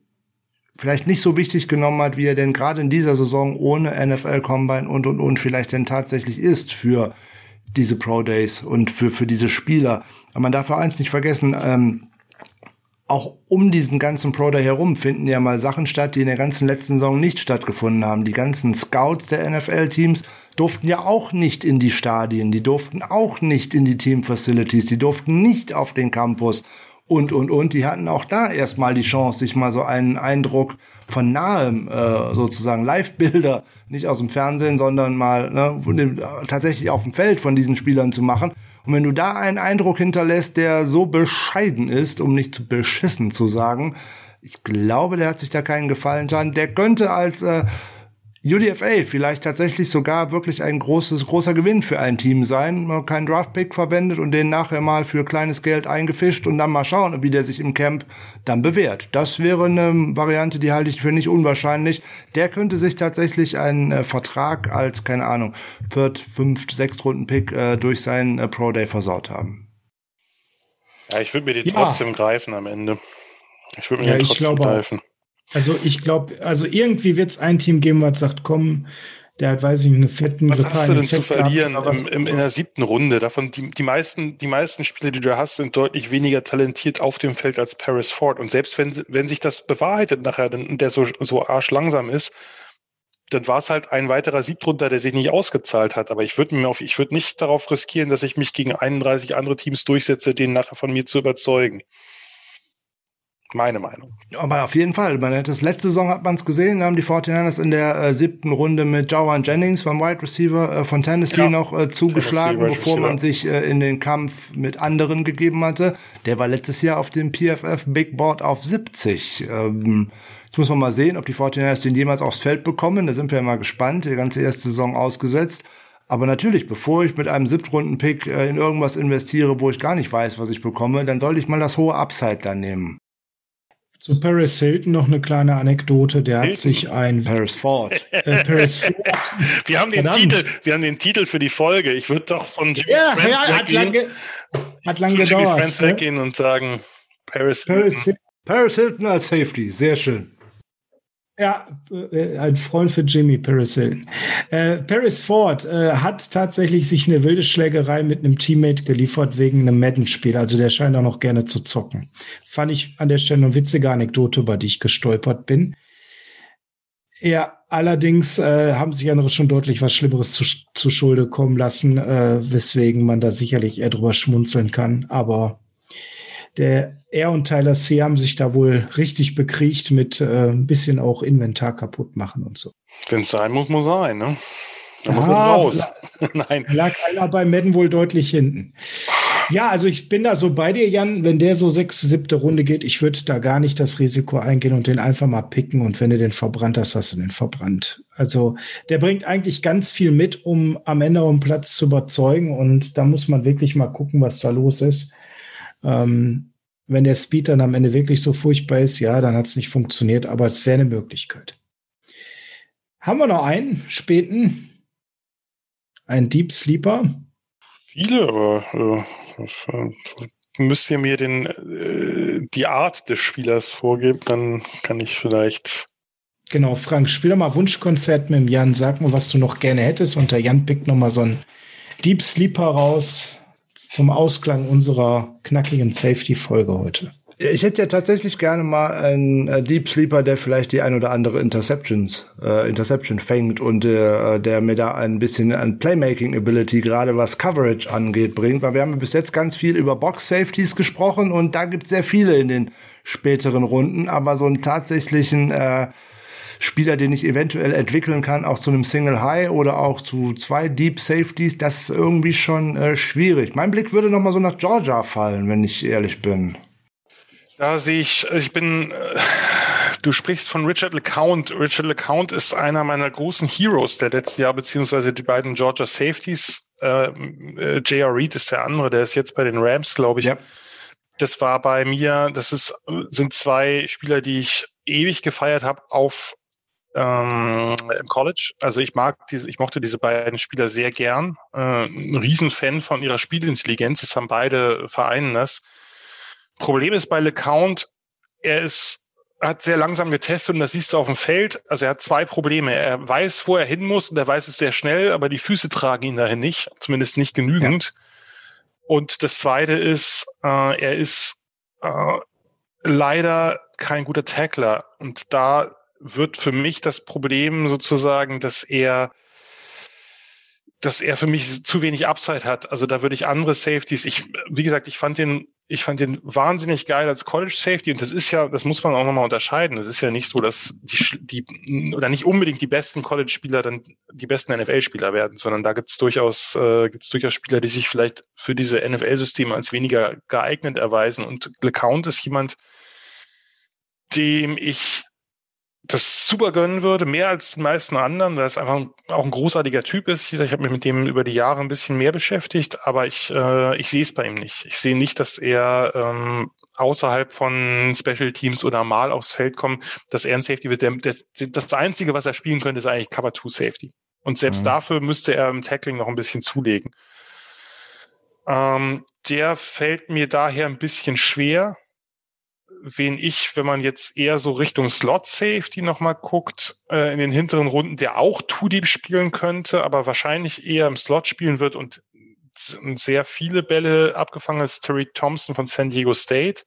vielleicht nicht so wichtig genommen hat, wie er denn gerade in dieser Saison ohne NFL Combine und und und vielleicht denn tatsächlich ist für diese Pro Days und für für diese Spieler. Aber man darf auch eins nicht vergessen, ähm, auch um diesen ganzen Pro Day herum finden ja mal Sachen statt, die in der ganzen letzten Saison nicht stattgefunden haben. Die ganzen Scouts der NFL-Teams durften ja auch nicht in die Stadien, die durften auch nicht in die Team Facilities, die durften nicht auf den Campus und, und, und. Die hatten auch da erstmal die Chance, sich mal so einen Eindruck von nahem, äh, sozusagen Live-Bilder, nicht aus dem Fernsehen, sondern mal ne, tatsächlich auf dem Feld von diesen Spielern zu machen. Und wenn du da einen Eindruck hinterlässt, der so bescheiden ist, um nicht zu beschissen zu sagen, ich glaube, der hat sich da keinen Gefallen getan. Der könnte als äh, UDFA vielleicht tatsächlich sogar wirklich ein großes, großer Gewinn für ein Team sein. Man keinen Draftpick verwendet und den nachher mal für kleines Geld eingefischt und dann mal schauen, wie der sich im Camp dann bewährt. Das wäre eine Variante, die halte ich für nicht unwahrscheinlich. Der könnte sich tatsächlich einen äh, Vertrag als, keine Ahnung, Viert-, Fünft-, Sechstrunden-Pick äh, durch seinen äh, Pro Day versaut haben. Ja, ich würde mir den ja. trotzdem greifen am Ende. Ich würde mir ja, den trotzdem greifen. Also ich glaube, also irgendwie wird es ein Team geben, was sagt, komm, der hat, weiß ich, einen fetten Was hast du denn zu verlieren im, im, in der siebten Runde? Davon die, die meisten, die meisten Spieler, die du hast, sind deutlich weniger talentiert auf dem Feld als Paris Ford. Und selbst wenn, wenn sich das bewahrheitet nachher, denn der so, so arschlangsam ist, dann war es halt ein weiterer Siebtrunder, der sich nicht ausgezahlt hat. Aber ich würde mir auf, ich würde nicht darauf riskieren, dass ich mich gegen 31 andere Teams durchsetze, den nachher von mir zu überzeugen. Meine Meinung. Aber auf jeden Fall. Man hat das letzte Saison hat man es gesehen, haben die 49ers in der äh, siebten Runde mit Jawan Jennings vom Wide Receiver äh, von Tennessee ja. noch äh, zugeschlagen, bevor man sich äh, in den Kampf mit anderen gegeben hatte. Der war letztes Jahr auf dem PFF Big Board auf 70. Ähm, jetzt muss man mal sehen, ob die 49ers den jemals aufs Feld bekommen. Da sind wir ja mal gespannt. Die ganze erste Saison ausgesetzt. Aber natürlich, bevor ich mit einem Siebtrunden-Pick äh, in irgendwas investiere, wo ich gar nicht weiß, was ich bekomme, dann sollte ich mal das hohe Upside dann nehmen. Zu Paris Hilton noch eine kleine Anekdote. Der Hilton. hat sich ein Paris Ford. <laughs> Äh, Paris Ford. <laughs> wir haben den Titel, wir haben den Titel für die Folge. Ich würde doch von Jimmy ja, Friends ja, hat lange, hat lang gedauert. Jimmy Friends ne? weggehen und sagen Paris, Paris Hilton. Paris Hilton als Safety, sehr schön. Ja, äh, ein Freund für Jimmy Paris Hilton. Äh, Paris Ford äh, hat tatsächlich sich eine wilde Schlägerei mit einem Teammate geliefert wegen einem Madden-Spiel. Also der scheint auch noch gerne zu zocken. Fand ich an der Stelle eine witzige Anekdote, über die ich gestolpert bin. Ja, allerdings äh, haben sich andere schon deutlich was Schlimmeres zu, zu Schulde kommen lassen, äh, weswegen man da sicherlich eher drüber schmunzeln kann. Aber der er und Tyler C haben sich da wohl richtig bekriegt mit äh, ein bisschen auch Inventar kaputt machen und so. Wenn es sein muss, muss sein, ne? Da ja, muss man raus. <laughs> Nein. Lag einer bei Madden wohl deutlich hinten. Ja, also ich bin da so bei dir, Jan. Wenn der so sechs, siebte Runde geht, ich würde da gar nicht das Risiko eingehen und den einfach mal picken. Und wenn du den verbrannt hast, hast du den verbrannt. Also der bringt eigentlich ganz viel mit, um am Ende um Platz zu überzeugen. Und da muss man wirklich mal gucken, was da los ist. Ähm, wenn der Speed dann am Ende wirklich so furchtbar ist, ja, dann hat es nicht funktioniert, aber es wäre eine Möglichkeit. Haben wir noch einen späten? Ein Deep Sleeper? Viele, aber äh, müsst ihr mir den, äh, die Art des Spielers vorgeben, dann kann ich vielleicht. Genau, Frank, spiel doch mal Wunschkonzert mit dem Jan. Sag mal, was du noch gerne hättest. Und der Jan pickt noch mal so einen Deep Sleeper raus zum Ausklang unserer knackigen Safety-Folge heute. Ich hätte ja tatsächlich gerne mal einen äh, Deep Sleeper, der vielleicht die ein oder andere Interceptions, äh, Interception fängt und äh, der mir da ein bisschen an Playmaking Ability, gerade was Coverage angeht, bringt. Weil wir haben bis jetzt ganz viel über Box Safeties gesprochen und da gibt es sehr viele in den späteren Runden, aber so einen tatsächlichen äh, Spieler, den ich eventuell entwickeln kann, auch zu einem Single High oder auch zu zwei Deep Safeties, das ist irgendwie schon äh, schwierig. Mein Blick würde noch mal so nach Georgia fallen, wenn ich ehrlich bin. Da sehe ich, also ich bin, äh, du sprichst von Richard LeCount. Richard LeCount ist einer meiner großen Heroes der letzten Jahre, beziehungsweise die beiden Georgia Safeties. Äh, äh, J.R. Reed ist der andere, der ist jetzt bei den Rams, glaube ich. Ja. Das war bei mir, das ist, sind zwei Spieler, die ich ewig gefeiert habe auf ähm, im College. Also ich mag diese, ich mochte diese beiden Spieler sehr gern. Äh, ein Riesenfan von ihrer Spielintelligenz. Es haben beide vereinen das. Problem ist bei LeCount, er ist hat sehr langsam getestet und das siehst du auf dem Feld. Also er hat zwei Probleme. Er weiß, wo er hin muss und er weiß es sehr schnell, aber die Füße tragen ihn dahin nicht, zumindest nicht genügend. Ja. Und das zweite ist, äh, er ist äh, leider kein guter Tackler. Und da wird für mich das Problem sozusagen, dass er dass er für mich zu wenig Upside hat. Also da würde ich andere Safeties, ich, wie gesagt, ich fand den ich fand den wahnsinnig geil als College Safety und das ist ja, das muss man auch nochmal unterscheiden. Das ist ja nicht so, dass die, die oder nicht unbedingt die besten College-Spieler dann die besten NFL-Spieler werden, sondern da gibt es durchaus, äh, gibt's durchaus Spieler, die sich vielleicht für diese NFL-Systeme als weniger geeignet erweisen. Und LeCount ist jemand, dem ich das super gönnen würde, mehr als die meisten anderen, da es einfach auch ein großartiger Typ ist. Ich habe mich mit dem über die Jahre ein bisschen mehr beschäftigt, aber ich, äh, ich sehe es bei ihm nicht. Ich sehe nicht, dass er ähm, außerhalb von Special Teams oder mal aufs Feld kommt, dass er ein Safety wird. Der, das, das Einzige, was er spielen könnte, ist eigentlich Cover 2 Safety. Und selbst mhm. dafür müsste er im Tackling noch ein bisschen zulegen. Ähm, der fällt mir daher ein bisschen schwer wen ich, wenn man jetzt eher so Richtung Slot Safety nochmal guckt, äh, in den hinteren Runden, der auch Two Deep spielen könnte, aber wahrscheinlich eher im Slot spielen wird und sehr viele Bälle abgefangen ist Terry Thompson von San Diego State,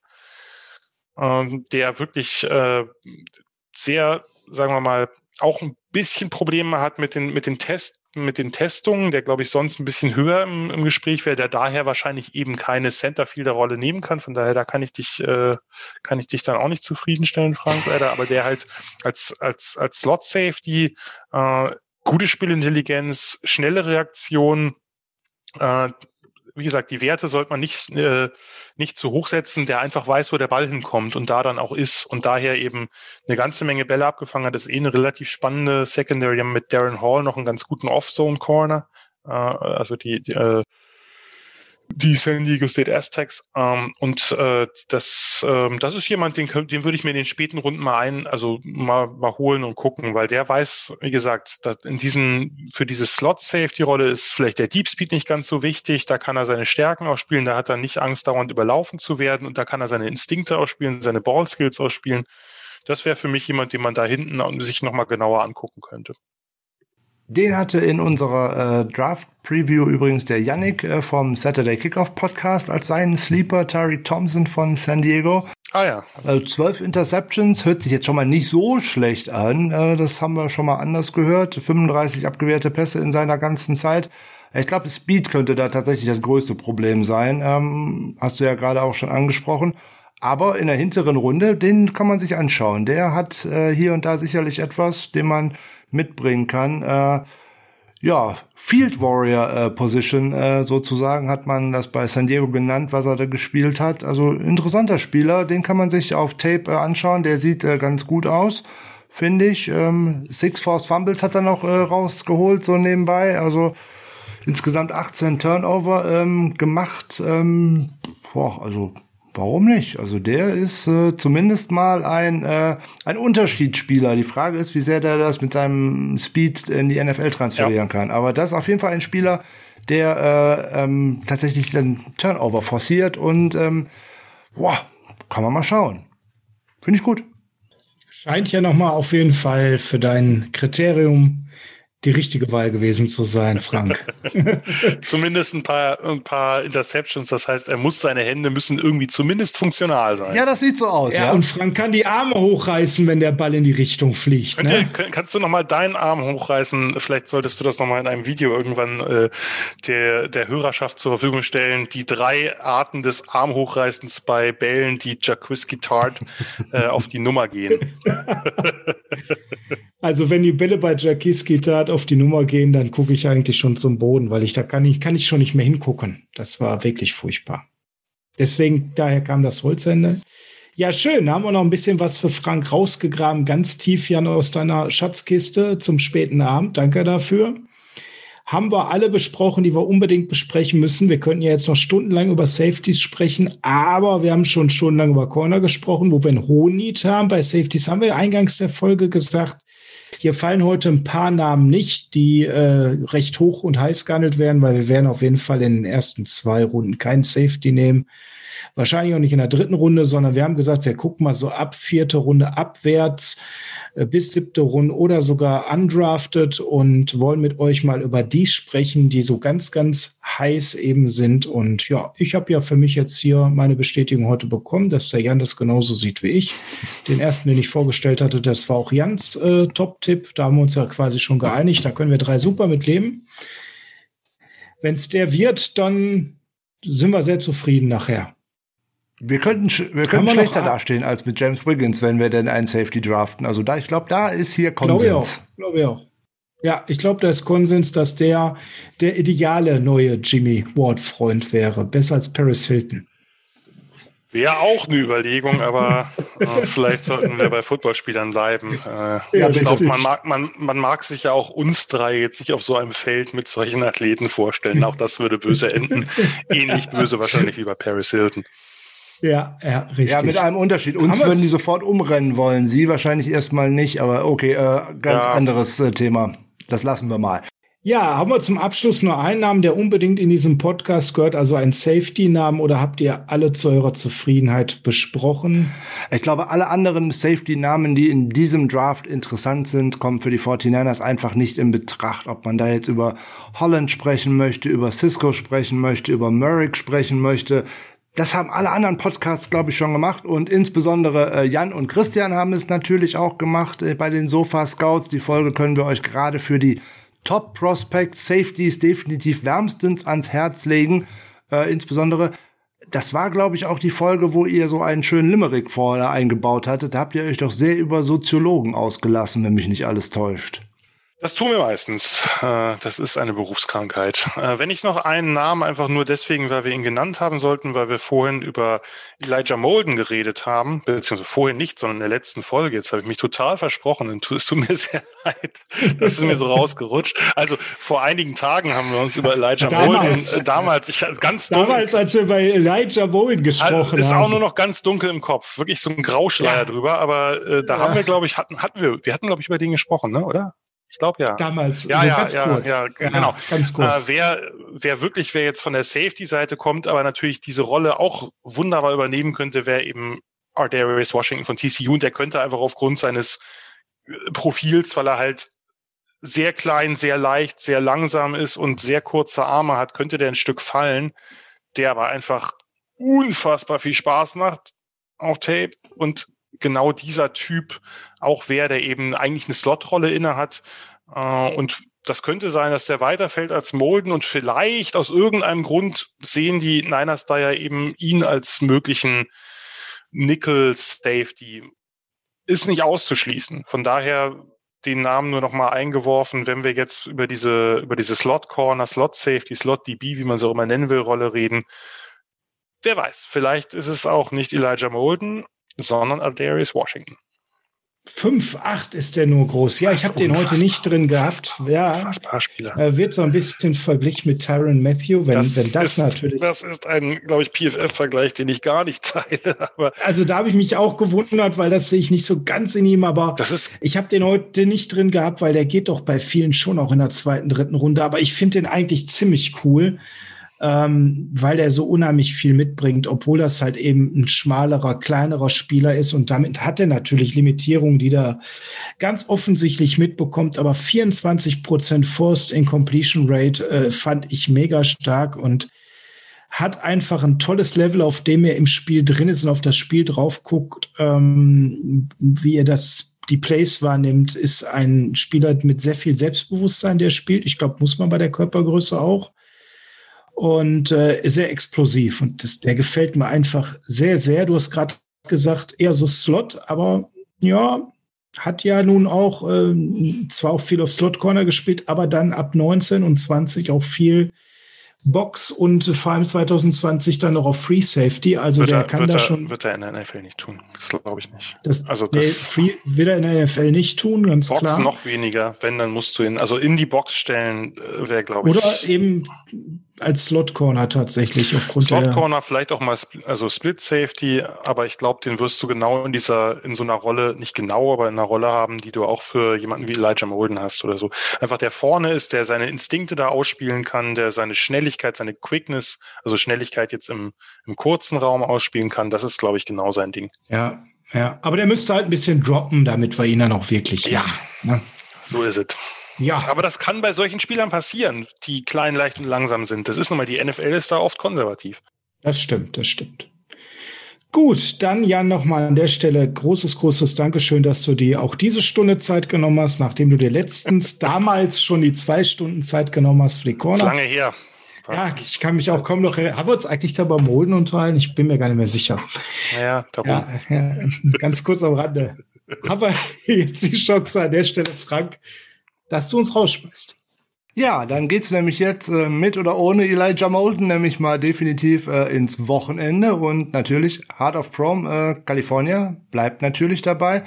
ähm, der wirklich äh, sehr, sagen wir mal, auch ein bisschen Probleme hat mit den, mit den Tests, mit den Testungen, der glaube ich sonst ein bisschen höher im, im Gespräch wäre, der daher wahrscheinlich eben keine Centerfielder-Rolle nehmen kann. Von daher, da kann ich dich, äh, kann ich dich dann auch nicht zufriedenstellen, Frank, leider. Aber der halt als als als Slot Safety äh, gute Spielintelligenz, schnelle Reaktion, äh, wie gesagt, die Werte sollte man nicht, äh, nicht zu hoch setzen, der einfach weiß, wo der Ball hinkommt und da dann auch ist und daher eben eine ganze Menge Bälle abgefangen hat. Das ist eh eine relativ spannende Secondary. Wir haben mit Darren Hall noch einen ganz guten Off-Zone-Corner. Äh, also die, die äh, die San Diego State Aztecs. Ähm, und äh, das, ähm, das ist jemand, den, den würde ich mir in den späten Runden mal ein, also mal, mal holen und gucken, weil der weiß, wie gesagt, in diesen, für diese Slot-Safety-Rolle ist vielleicht der Deep Speed nicht ganz so wichtig. Da kann er seine Stärken ausspielen, da hat er nicht Angst, dauernd überlaufen zu werden und da kann er seine Instinkte ausspielen, seine Ball-Skills ausspielen. Das wäre für mich jemand, den man da hinten sich nochmal genauer angucken könnte. Den hatte in unserer äh, Draft-Preview übrigens der Yannick äh, vom Saturday Kickoff Podcast als seinen Sleeper, Tari Thompson von San Diego. Ah ja. Also zwölf Interceptions, hört sich jetzt schon mal nicht so schlecht an. Äh, das haben wir schon mal anders gehört. 35 abgewehrte Pässe in seiner ganzen Zeit. Ich glaube, Speed könnte da tatsächlich das größte Problem sein. Ähm, hast du ja gerade auch schon angesprochen. Aber in der hinteren Runde, den kann man sich anschauen. Der hat äh, hier und da sicherlich etwas, den man mitbringen kann. Äh, ja, Field Warrior äh, Position äh, sozusagen hat man das bei San Diego genannt, was er da gespielt hat. Also interessanter Spieler, den kann man sich auf Tape äh, anschauen. Der sieht äh, ganz gut aus, finde ich. Ähm, Six Force Fumbles hat er noch äh, rausgeholt so nebenbei. Also insgesamt 18 Turnover ähm, gemacht. Ähm, boah, also Warum nicht? Also der ist äh, zumindest mal ein, äh, ein Unterschiedsspieler. Die Frage ist, wie sehr der das mit seinem Speed in die NFL transferieren ja. kann. Aber das ist auf jeden Fall ein Spieler, der äh, ähm, tatsächlich den Turnover forciert und ähm, boah, kann man mal schauen. Finde ich gut. Scheint ja noch mal auf jeden Fall für dein Kriterium die richtige Wahl gewesen zu sein, Frank. <laughs> zumindest ein paar, ein paar Interceptions. Das heißt, er muss seine Hände müssen irgendwie zumindest funktional sein. Ja, das sieht so aus. Ja, ja. und Frank kann die Arme hochreißen, wenn der Ball in die Richtung fliegt. Ne? Ihr, kannst du noch mal deinen Arm hochreißen? Vielleicht solltest du das noch mal in einem Video irgendwann äh, der, der Hörerschaft zur Verfügung stellen. Die drei Arten des Armhochreißens bei Bällen, die Jacquiski Tart äh, auf die Nummer gehen. <laughs> also wenn die Bälle bei Jacquiski Tart auf die Nummer gehen, dann gucke ich eigentlich schon zum Boden, weil ich da kann ich, kann ich schon nicht mehr hingucken. Das war wirklich furchtbar. Deswegen, daher kam das Holzende. Ja, schön. Da haben wir noch ein bisschen was für Frank rausgegraben, ganz tief, Jan, aus deiner Schatzkiste zum späten Abend. Danke dafür. Haben wir alle besprochen, die wir unbedingt besprechen müssen. Wir könnten ja jetzt noch stundenlang über Safeties sprechen, aber wir haben schon stundenlang über Corner gesprochen, wo wir einen hohen Need haben. Bei Safeties haben wir eingangs der Folge gesagt, hier fallen heute ein paar Namen nicht, die äh, recht hoch und heiß gehandelt werden, weil wir werden auf jeden Fall in den ersten zwei Runden kein Safety nehmen. Wahrscheinlich auch nicht in der dritten Runde, sondern wir haben gesagt, wir gucken mal so ab vierte Runde abwärts äh, bis siebte Runde oder sogar undrafted und wollen mit euch mal über die sprechen, die so ganz, ganz heiß eben sind. Und ja, ich habe ja für mich jetzt hier meine Bestätigung heute bekommen, dass der Jan das genauso sieht wie ich. Den ersten, den ich vorgestellt hatte, das war auch Jans äh, Top-Tipp. Da haben wir uns ja quasi schon geeinigt. Da können wir drei super mit leben. Wenn es der wird, dann sind wir sehr zufrieden nachher. Wir könnten, wir könnten schlechter dastehen als mit James Wiggins, wenn wir denn einen Safety draften. Also da, ich glaube, da ist hier Konsens. Glaube ich auch. Glaube ich auch. Ja, ich glaube, da ist Konsens, dass der der ideale neue Jimmy Ward-Freund wäre. Besser als Paris Hilton. Wäre auch eine Überlegung, aber äh, vielleicht sollten wir bei Footballspielern bleiben. Äh, ja, ich glaube, man mag, man, man mag sich ja auch uns drei jetzt nicht auf so einem Feld mit solchen Athleten vorstellen. Auch das würde böse enden. <laughs> Ähnlich böse wahrscheinlich wie bei Paris Hilton. Ja, ja, richtig. Ja, mit einem Unterschied. Uns würden die sofort umrennen wollen. Sie wahrscheinlich erstmal nicht, aber okay, äh, ganz ja. anderes äh, Thema. Das lassen wir mal. Ja, haben wir zum Abschluss nur einen Namen, der unbedingt in diesem Podcast gehört, also einen Safety-Namen, oder habt ihr alle zu eurer Zufriedenheit besprochen? Ich glaube, alle anderen Safety-Namen, die in diesem Draft interessant sind, kommen für die 49ers einfach nicht in Betracht. Ob man da jetzt über Holland sprechen möchte, über Cisco sprechen möchte, über Merrick sprechen möchte, das haben alle anderen Podcasts, glaube ich, schon gemacht und insbesondere äh, Jan und Christian haben es natürlich auch gemacht äh, bei den Sofa Scouts. Die Folge können wir euch gerade für die Top Prospect Safeties definitiv wärmstens ans Herz legen. Äh, insbesondere, das war, glaube ich, auch die Folge, wo ihr so einen schönen Limerick vorne eingebaut hattet. Da habt ihr euch doch sehr über Soziologen ausgelassen, wenn mich nicht alles täuscht. Das tun wir meistens. Äh, das ist eine Berufskrankheit. Äh, wenn ich noch einen Namen einfach nur deswegen, weil wir ihn genannt haben sollten, weil wir vorhin über Elijah Molden geredet haben, beziehungsweise vorhin nicht, sondern in der letzten Folge. Jetzt habe ich mich total versprochen und es tut mir <laughs> sehr leid. Das ist mir so rausgerutscht. Also vor einigen Tagen haben wir uns über Elijah damals. Molden, äh, damals, ich ganz dunkel, Damals, als wir bei Elijah Molden gesprochen also, ist haben. Ist auch nur noch ganz dunkel im Kopf. Wirklich so ein Grauschleier ja. drüber. Aber äh, da ja. haben wir, glaube ich, hatten, hatten wir, wir hatten, glaube ich, über den gesprochen, ne, oder? Ich glaube ja. Damals. Ja, so ja, ganz ja, kurz. ja, genau. ganz kurz. Äh, wer, wer wirklich, wer jetzt von der Safety-Seite kommt, aber natürlich diese Rolle auch wunderbar übernehmen könnte, wäre eben Ardarius Washington von TCU und der könnte einfach aufgrund seines äh, Profils, weil er halt sehr klein, sehr leicht, sehr langsam ist und sehr kurze Arme hat, könnte der ein Stück fallen, der aber einfach unfassbar viel Spaß macht auf Tape und genau dieser Typ auch wäre, der eben eigentlich eine Slotrolle inne hat. Äh, und das könnte sein, dass der weiterfällt als Molden und vielleicht aus irgendeinem Grund sehen die Niners da ja eben ihn als möglichen Nickel Safety. Ist nicht auszuschließen. Von daher den Namen nur noch mal eingeworfen, wenn wir jetzt über diese, über diese Slot Corner, Slot Safety, Slot DB, wie man so immer nennen will, Rolle reden. Wer weiß, vielleicht ist es auch nicht Elijah Molden, sondern Adarius Washington. 5,8 ist der nur groß. Ja, ich habe den heute nicht drin gehabt. Ja. Er wird so ein bisschen verglichen mit Tyron Matthew, wenn das, wenn das ist, natürlich. Das ist ein, glaube ich, PFF-Vergleich, den ich gar nicht <laughs> teile. Aber also da habe ich mich auch gewundert, weil das sehe ich nicht so ganz in ihm. Aber das ist, ich habe den heute nicht drin gehabt, weil der geht doch bei vielen schon auch in der zweiten, dritten Runde. Aber ich finde den eigentlich ziemlich cool. Ähm, weil er so unheimlich viel mitbringt, obwohl das halt eben ein schmalerer, kleinerer Spieler ist. Und damit hat er natürlich Limitierungen, die da ganz offensichtlich mitbekommt. Aber 24 Prozent Forced Incompletion Rate äh, fand ich mega stark und hat einfach ein tolles Level, auf dem er im Spiel drin ist und auf das Spiel drauf guckt, ähm, wie er das die Plays wahrnimmt, ist ein Spieler mit sehr viel Selbstbewusstsein, der spielt. Ich glaube, muss man bei der Körpergröße auch. Und äh, sehr explosiv. Und das, der gefällt mir einfach sehr, sehr. Du hast gerade gesagt, eher so Slot, aber ja, hat ja nun auch äh, zwar auch viel auf Slot Corner gespielt, aber dann ab 19 und 20 auch viel Box und vor allem 2020 dann noch auf Free Safety. Also wird der er, kann da schon. Wird er in der NFL nicht tun. Das glaube ich nicht. Das, also das nee, Free wird er in der NFL nicht tun, ganz Box klar. noch weniger. Wenn, dann musst du ihn, also in die Box stellen, äh, wäre, glaube ich. Oder eben als Slot Corner tatsächlich aufgrund Slot Corner vielleicht auch mal also Split Safety, aber ich glaube, den wirst du genau in dieser in so einer Rolle nicht genau, aber in einer Rolle haben, die du auch für jemanden wie Elijah Molden hast oder so. Einfach der vorne ist, der seine Instinkte da ausspielen kann, der seine Schnelligkeit, seine Quickness, also Schnelligkeit jetzt im, im kurzen Raum ausspielen kann. Das ist glaube ich genau sein Ding. Ja, ja, aber der müsste halt ein bisschen droppen, damit wir ihn dann auch wirklich ja. Ne? So ist es. Ja. Aber das kann bei solchen Spielern passieren, die klein, leicht und langsam sind. Das ist nun mal, die NFL ist da oft konservativ. Das stimmt, das stimmt. Gut, dann Jan nochmal an der Stelle großes, großes Dankeschön, dass du dir auch diese Stunde Zeit genommen hast, nachdem du dir letztens <laughs> damals schon die zwei Stunden Zeit genommen hast für die Corner. Das ist lange her. Ja, ich kann mich auch kaum noch erinnern. Haben wir uns eigentlich da beim Molden unterhalten? Ich bin mir gar nicht mehr sicher. Ja, darum. Ja, ja, ganz kurz am Rande. <laughs> Aber jetzt die Chance an der Stelle, Frank, dass du uns rausschmeißt. Ja, dann geht's nämlich jetzt äh, mit oder ohne Elijah Molden nämlich mal definitiv äh, ins Wochenende und natürlich Heart of Prom äh, California bleibt natürlich dabei.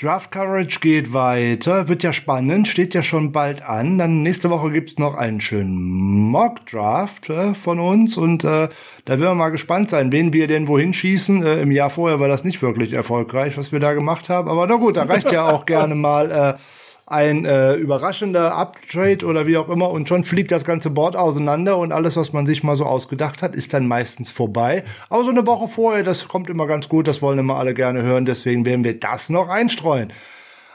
Draft Coverage geht weiter, wird ja spannend, steht ja schon bald an. Dann nächste Woche gibt's noch einen schönen Mock Draft äh, von uns und äh, da werden wir mal gespannt sein, wen wir denn wohin schießen. Äh, Im Jahr vorher war das nicht wirklich erfolgreich, was wir da gemacht haben, aber na gut, da reicht ja auch <laughs> gerne mal äh, ein äh, überraschender Uptrade oder wie auch immer und schon fliegt das ganze Board auseinander und alles, was man sich mal so ausgedacht hat, ist dann meistens vorbei. Aber so eine Woche vorher, das kommt immer ganz gut, das wollen immer alle gerne hören, deswegen werden wir das noch einstreuen.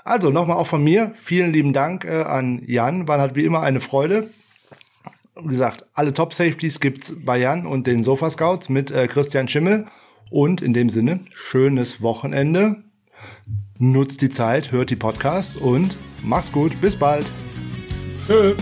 Also nochmal auch von mir, vielen lieben Dank äh, an Jan, war halt wie immer eine Freude. Wie gesagt, alle Top Safeties gibt's bei Jan und den Sofa Scouts mit äh, Christian Schimmel. Und in dem Sinne, schönes Wochenende. Nutzt die Zeit, hört die Podcasts und Macht's gut, bis bald. Tschö.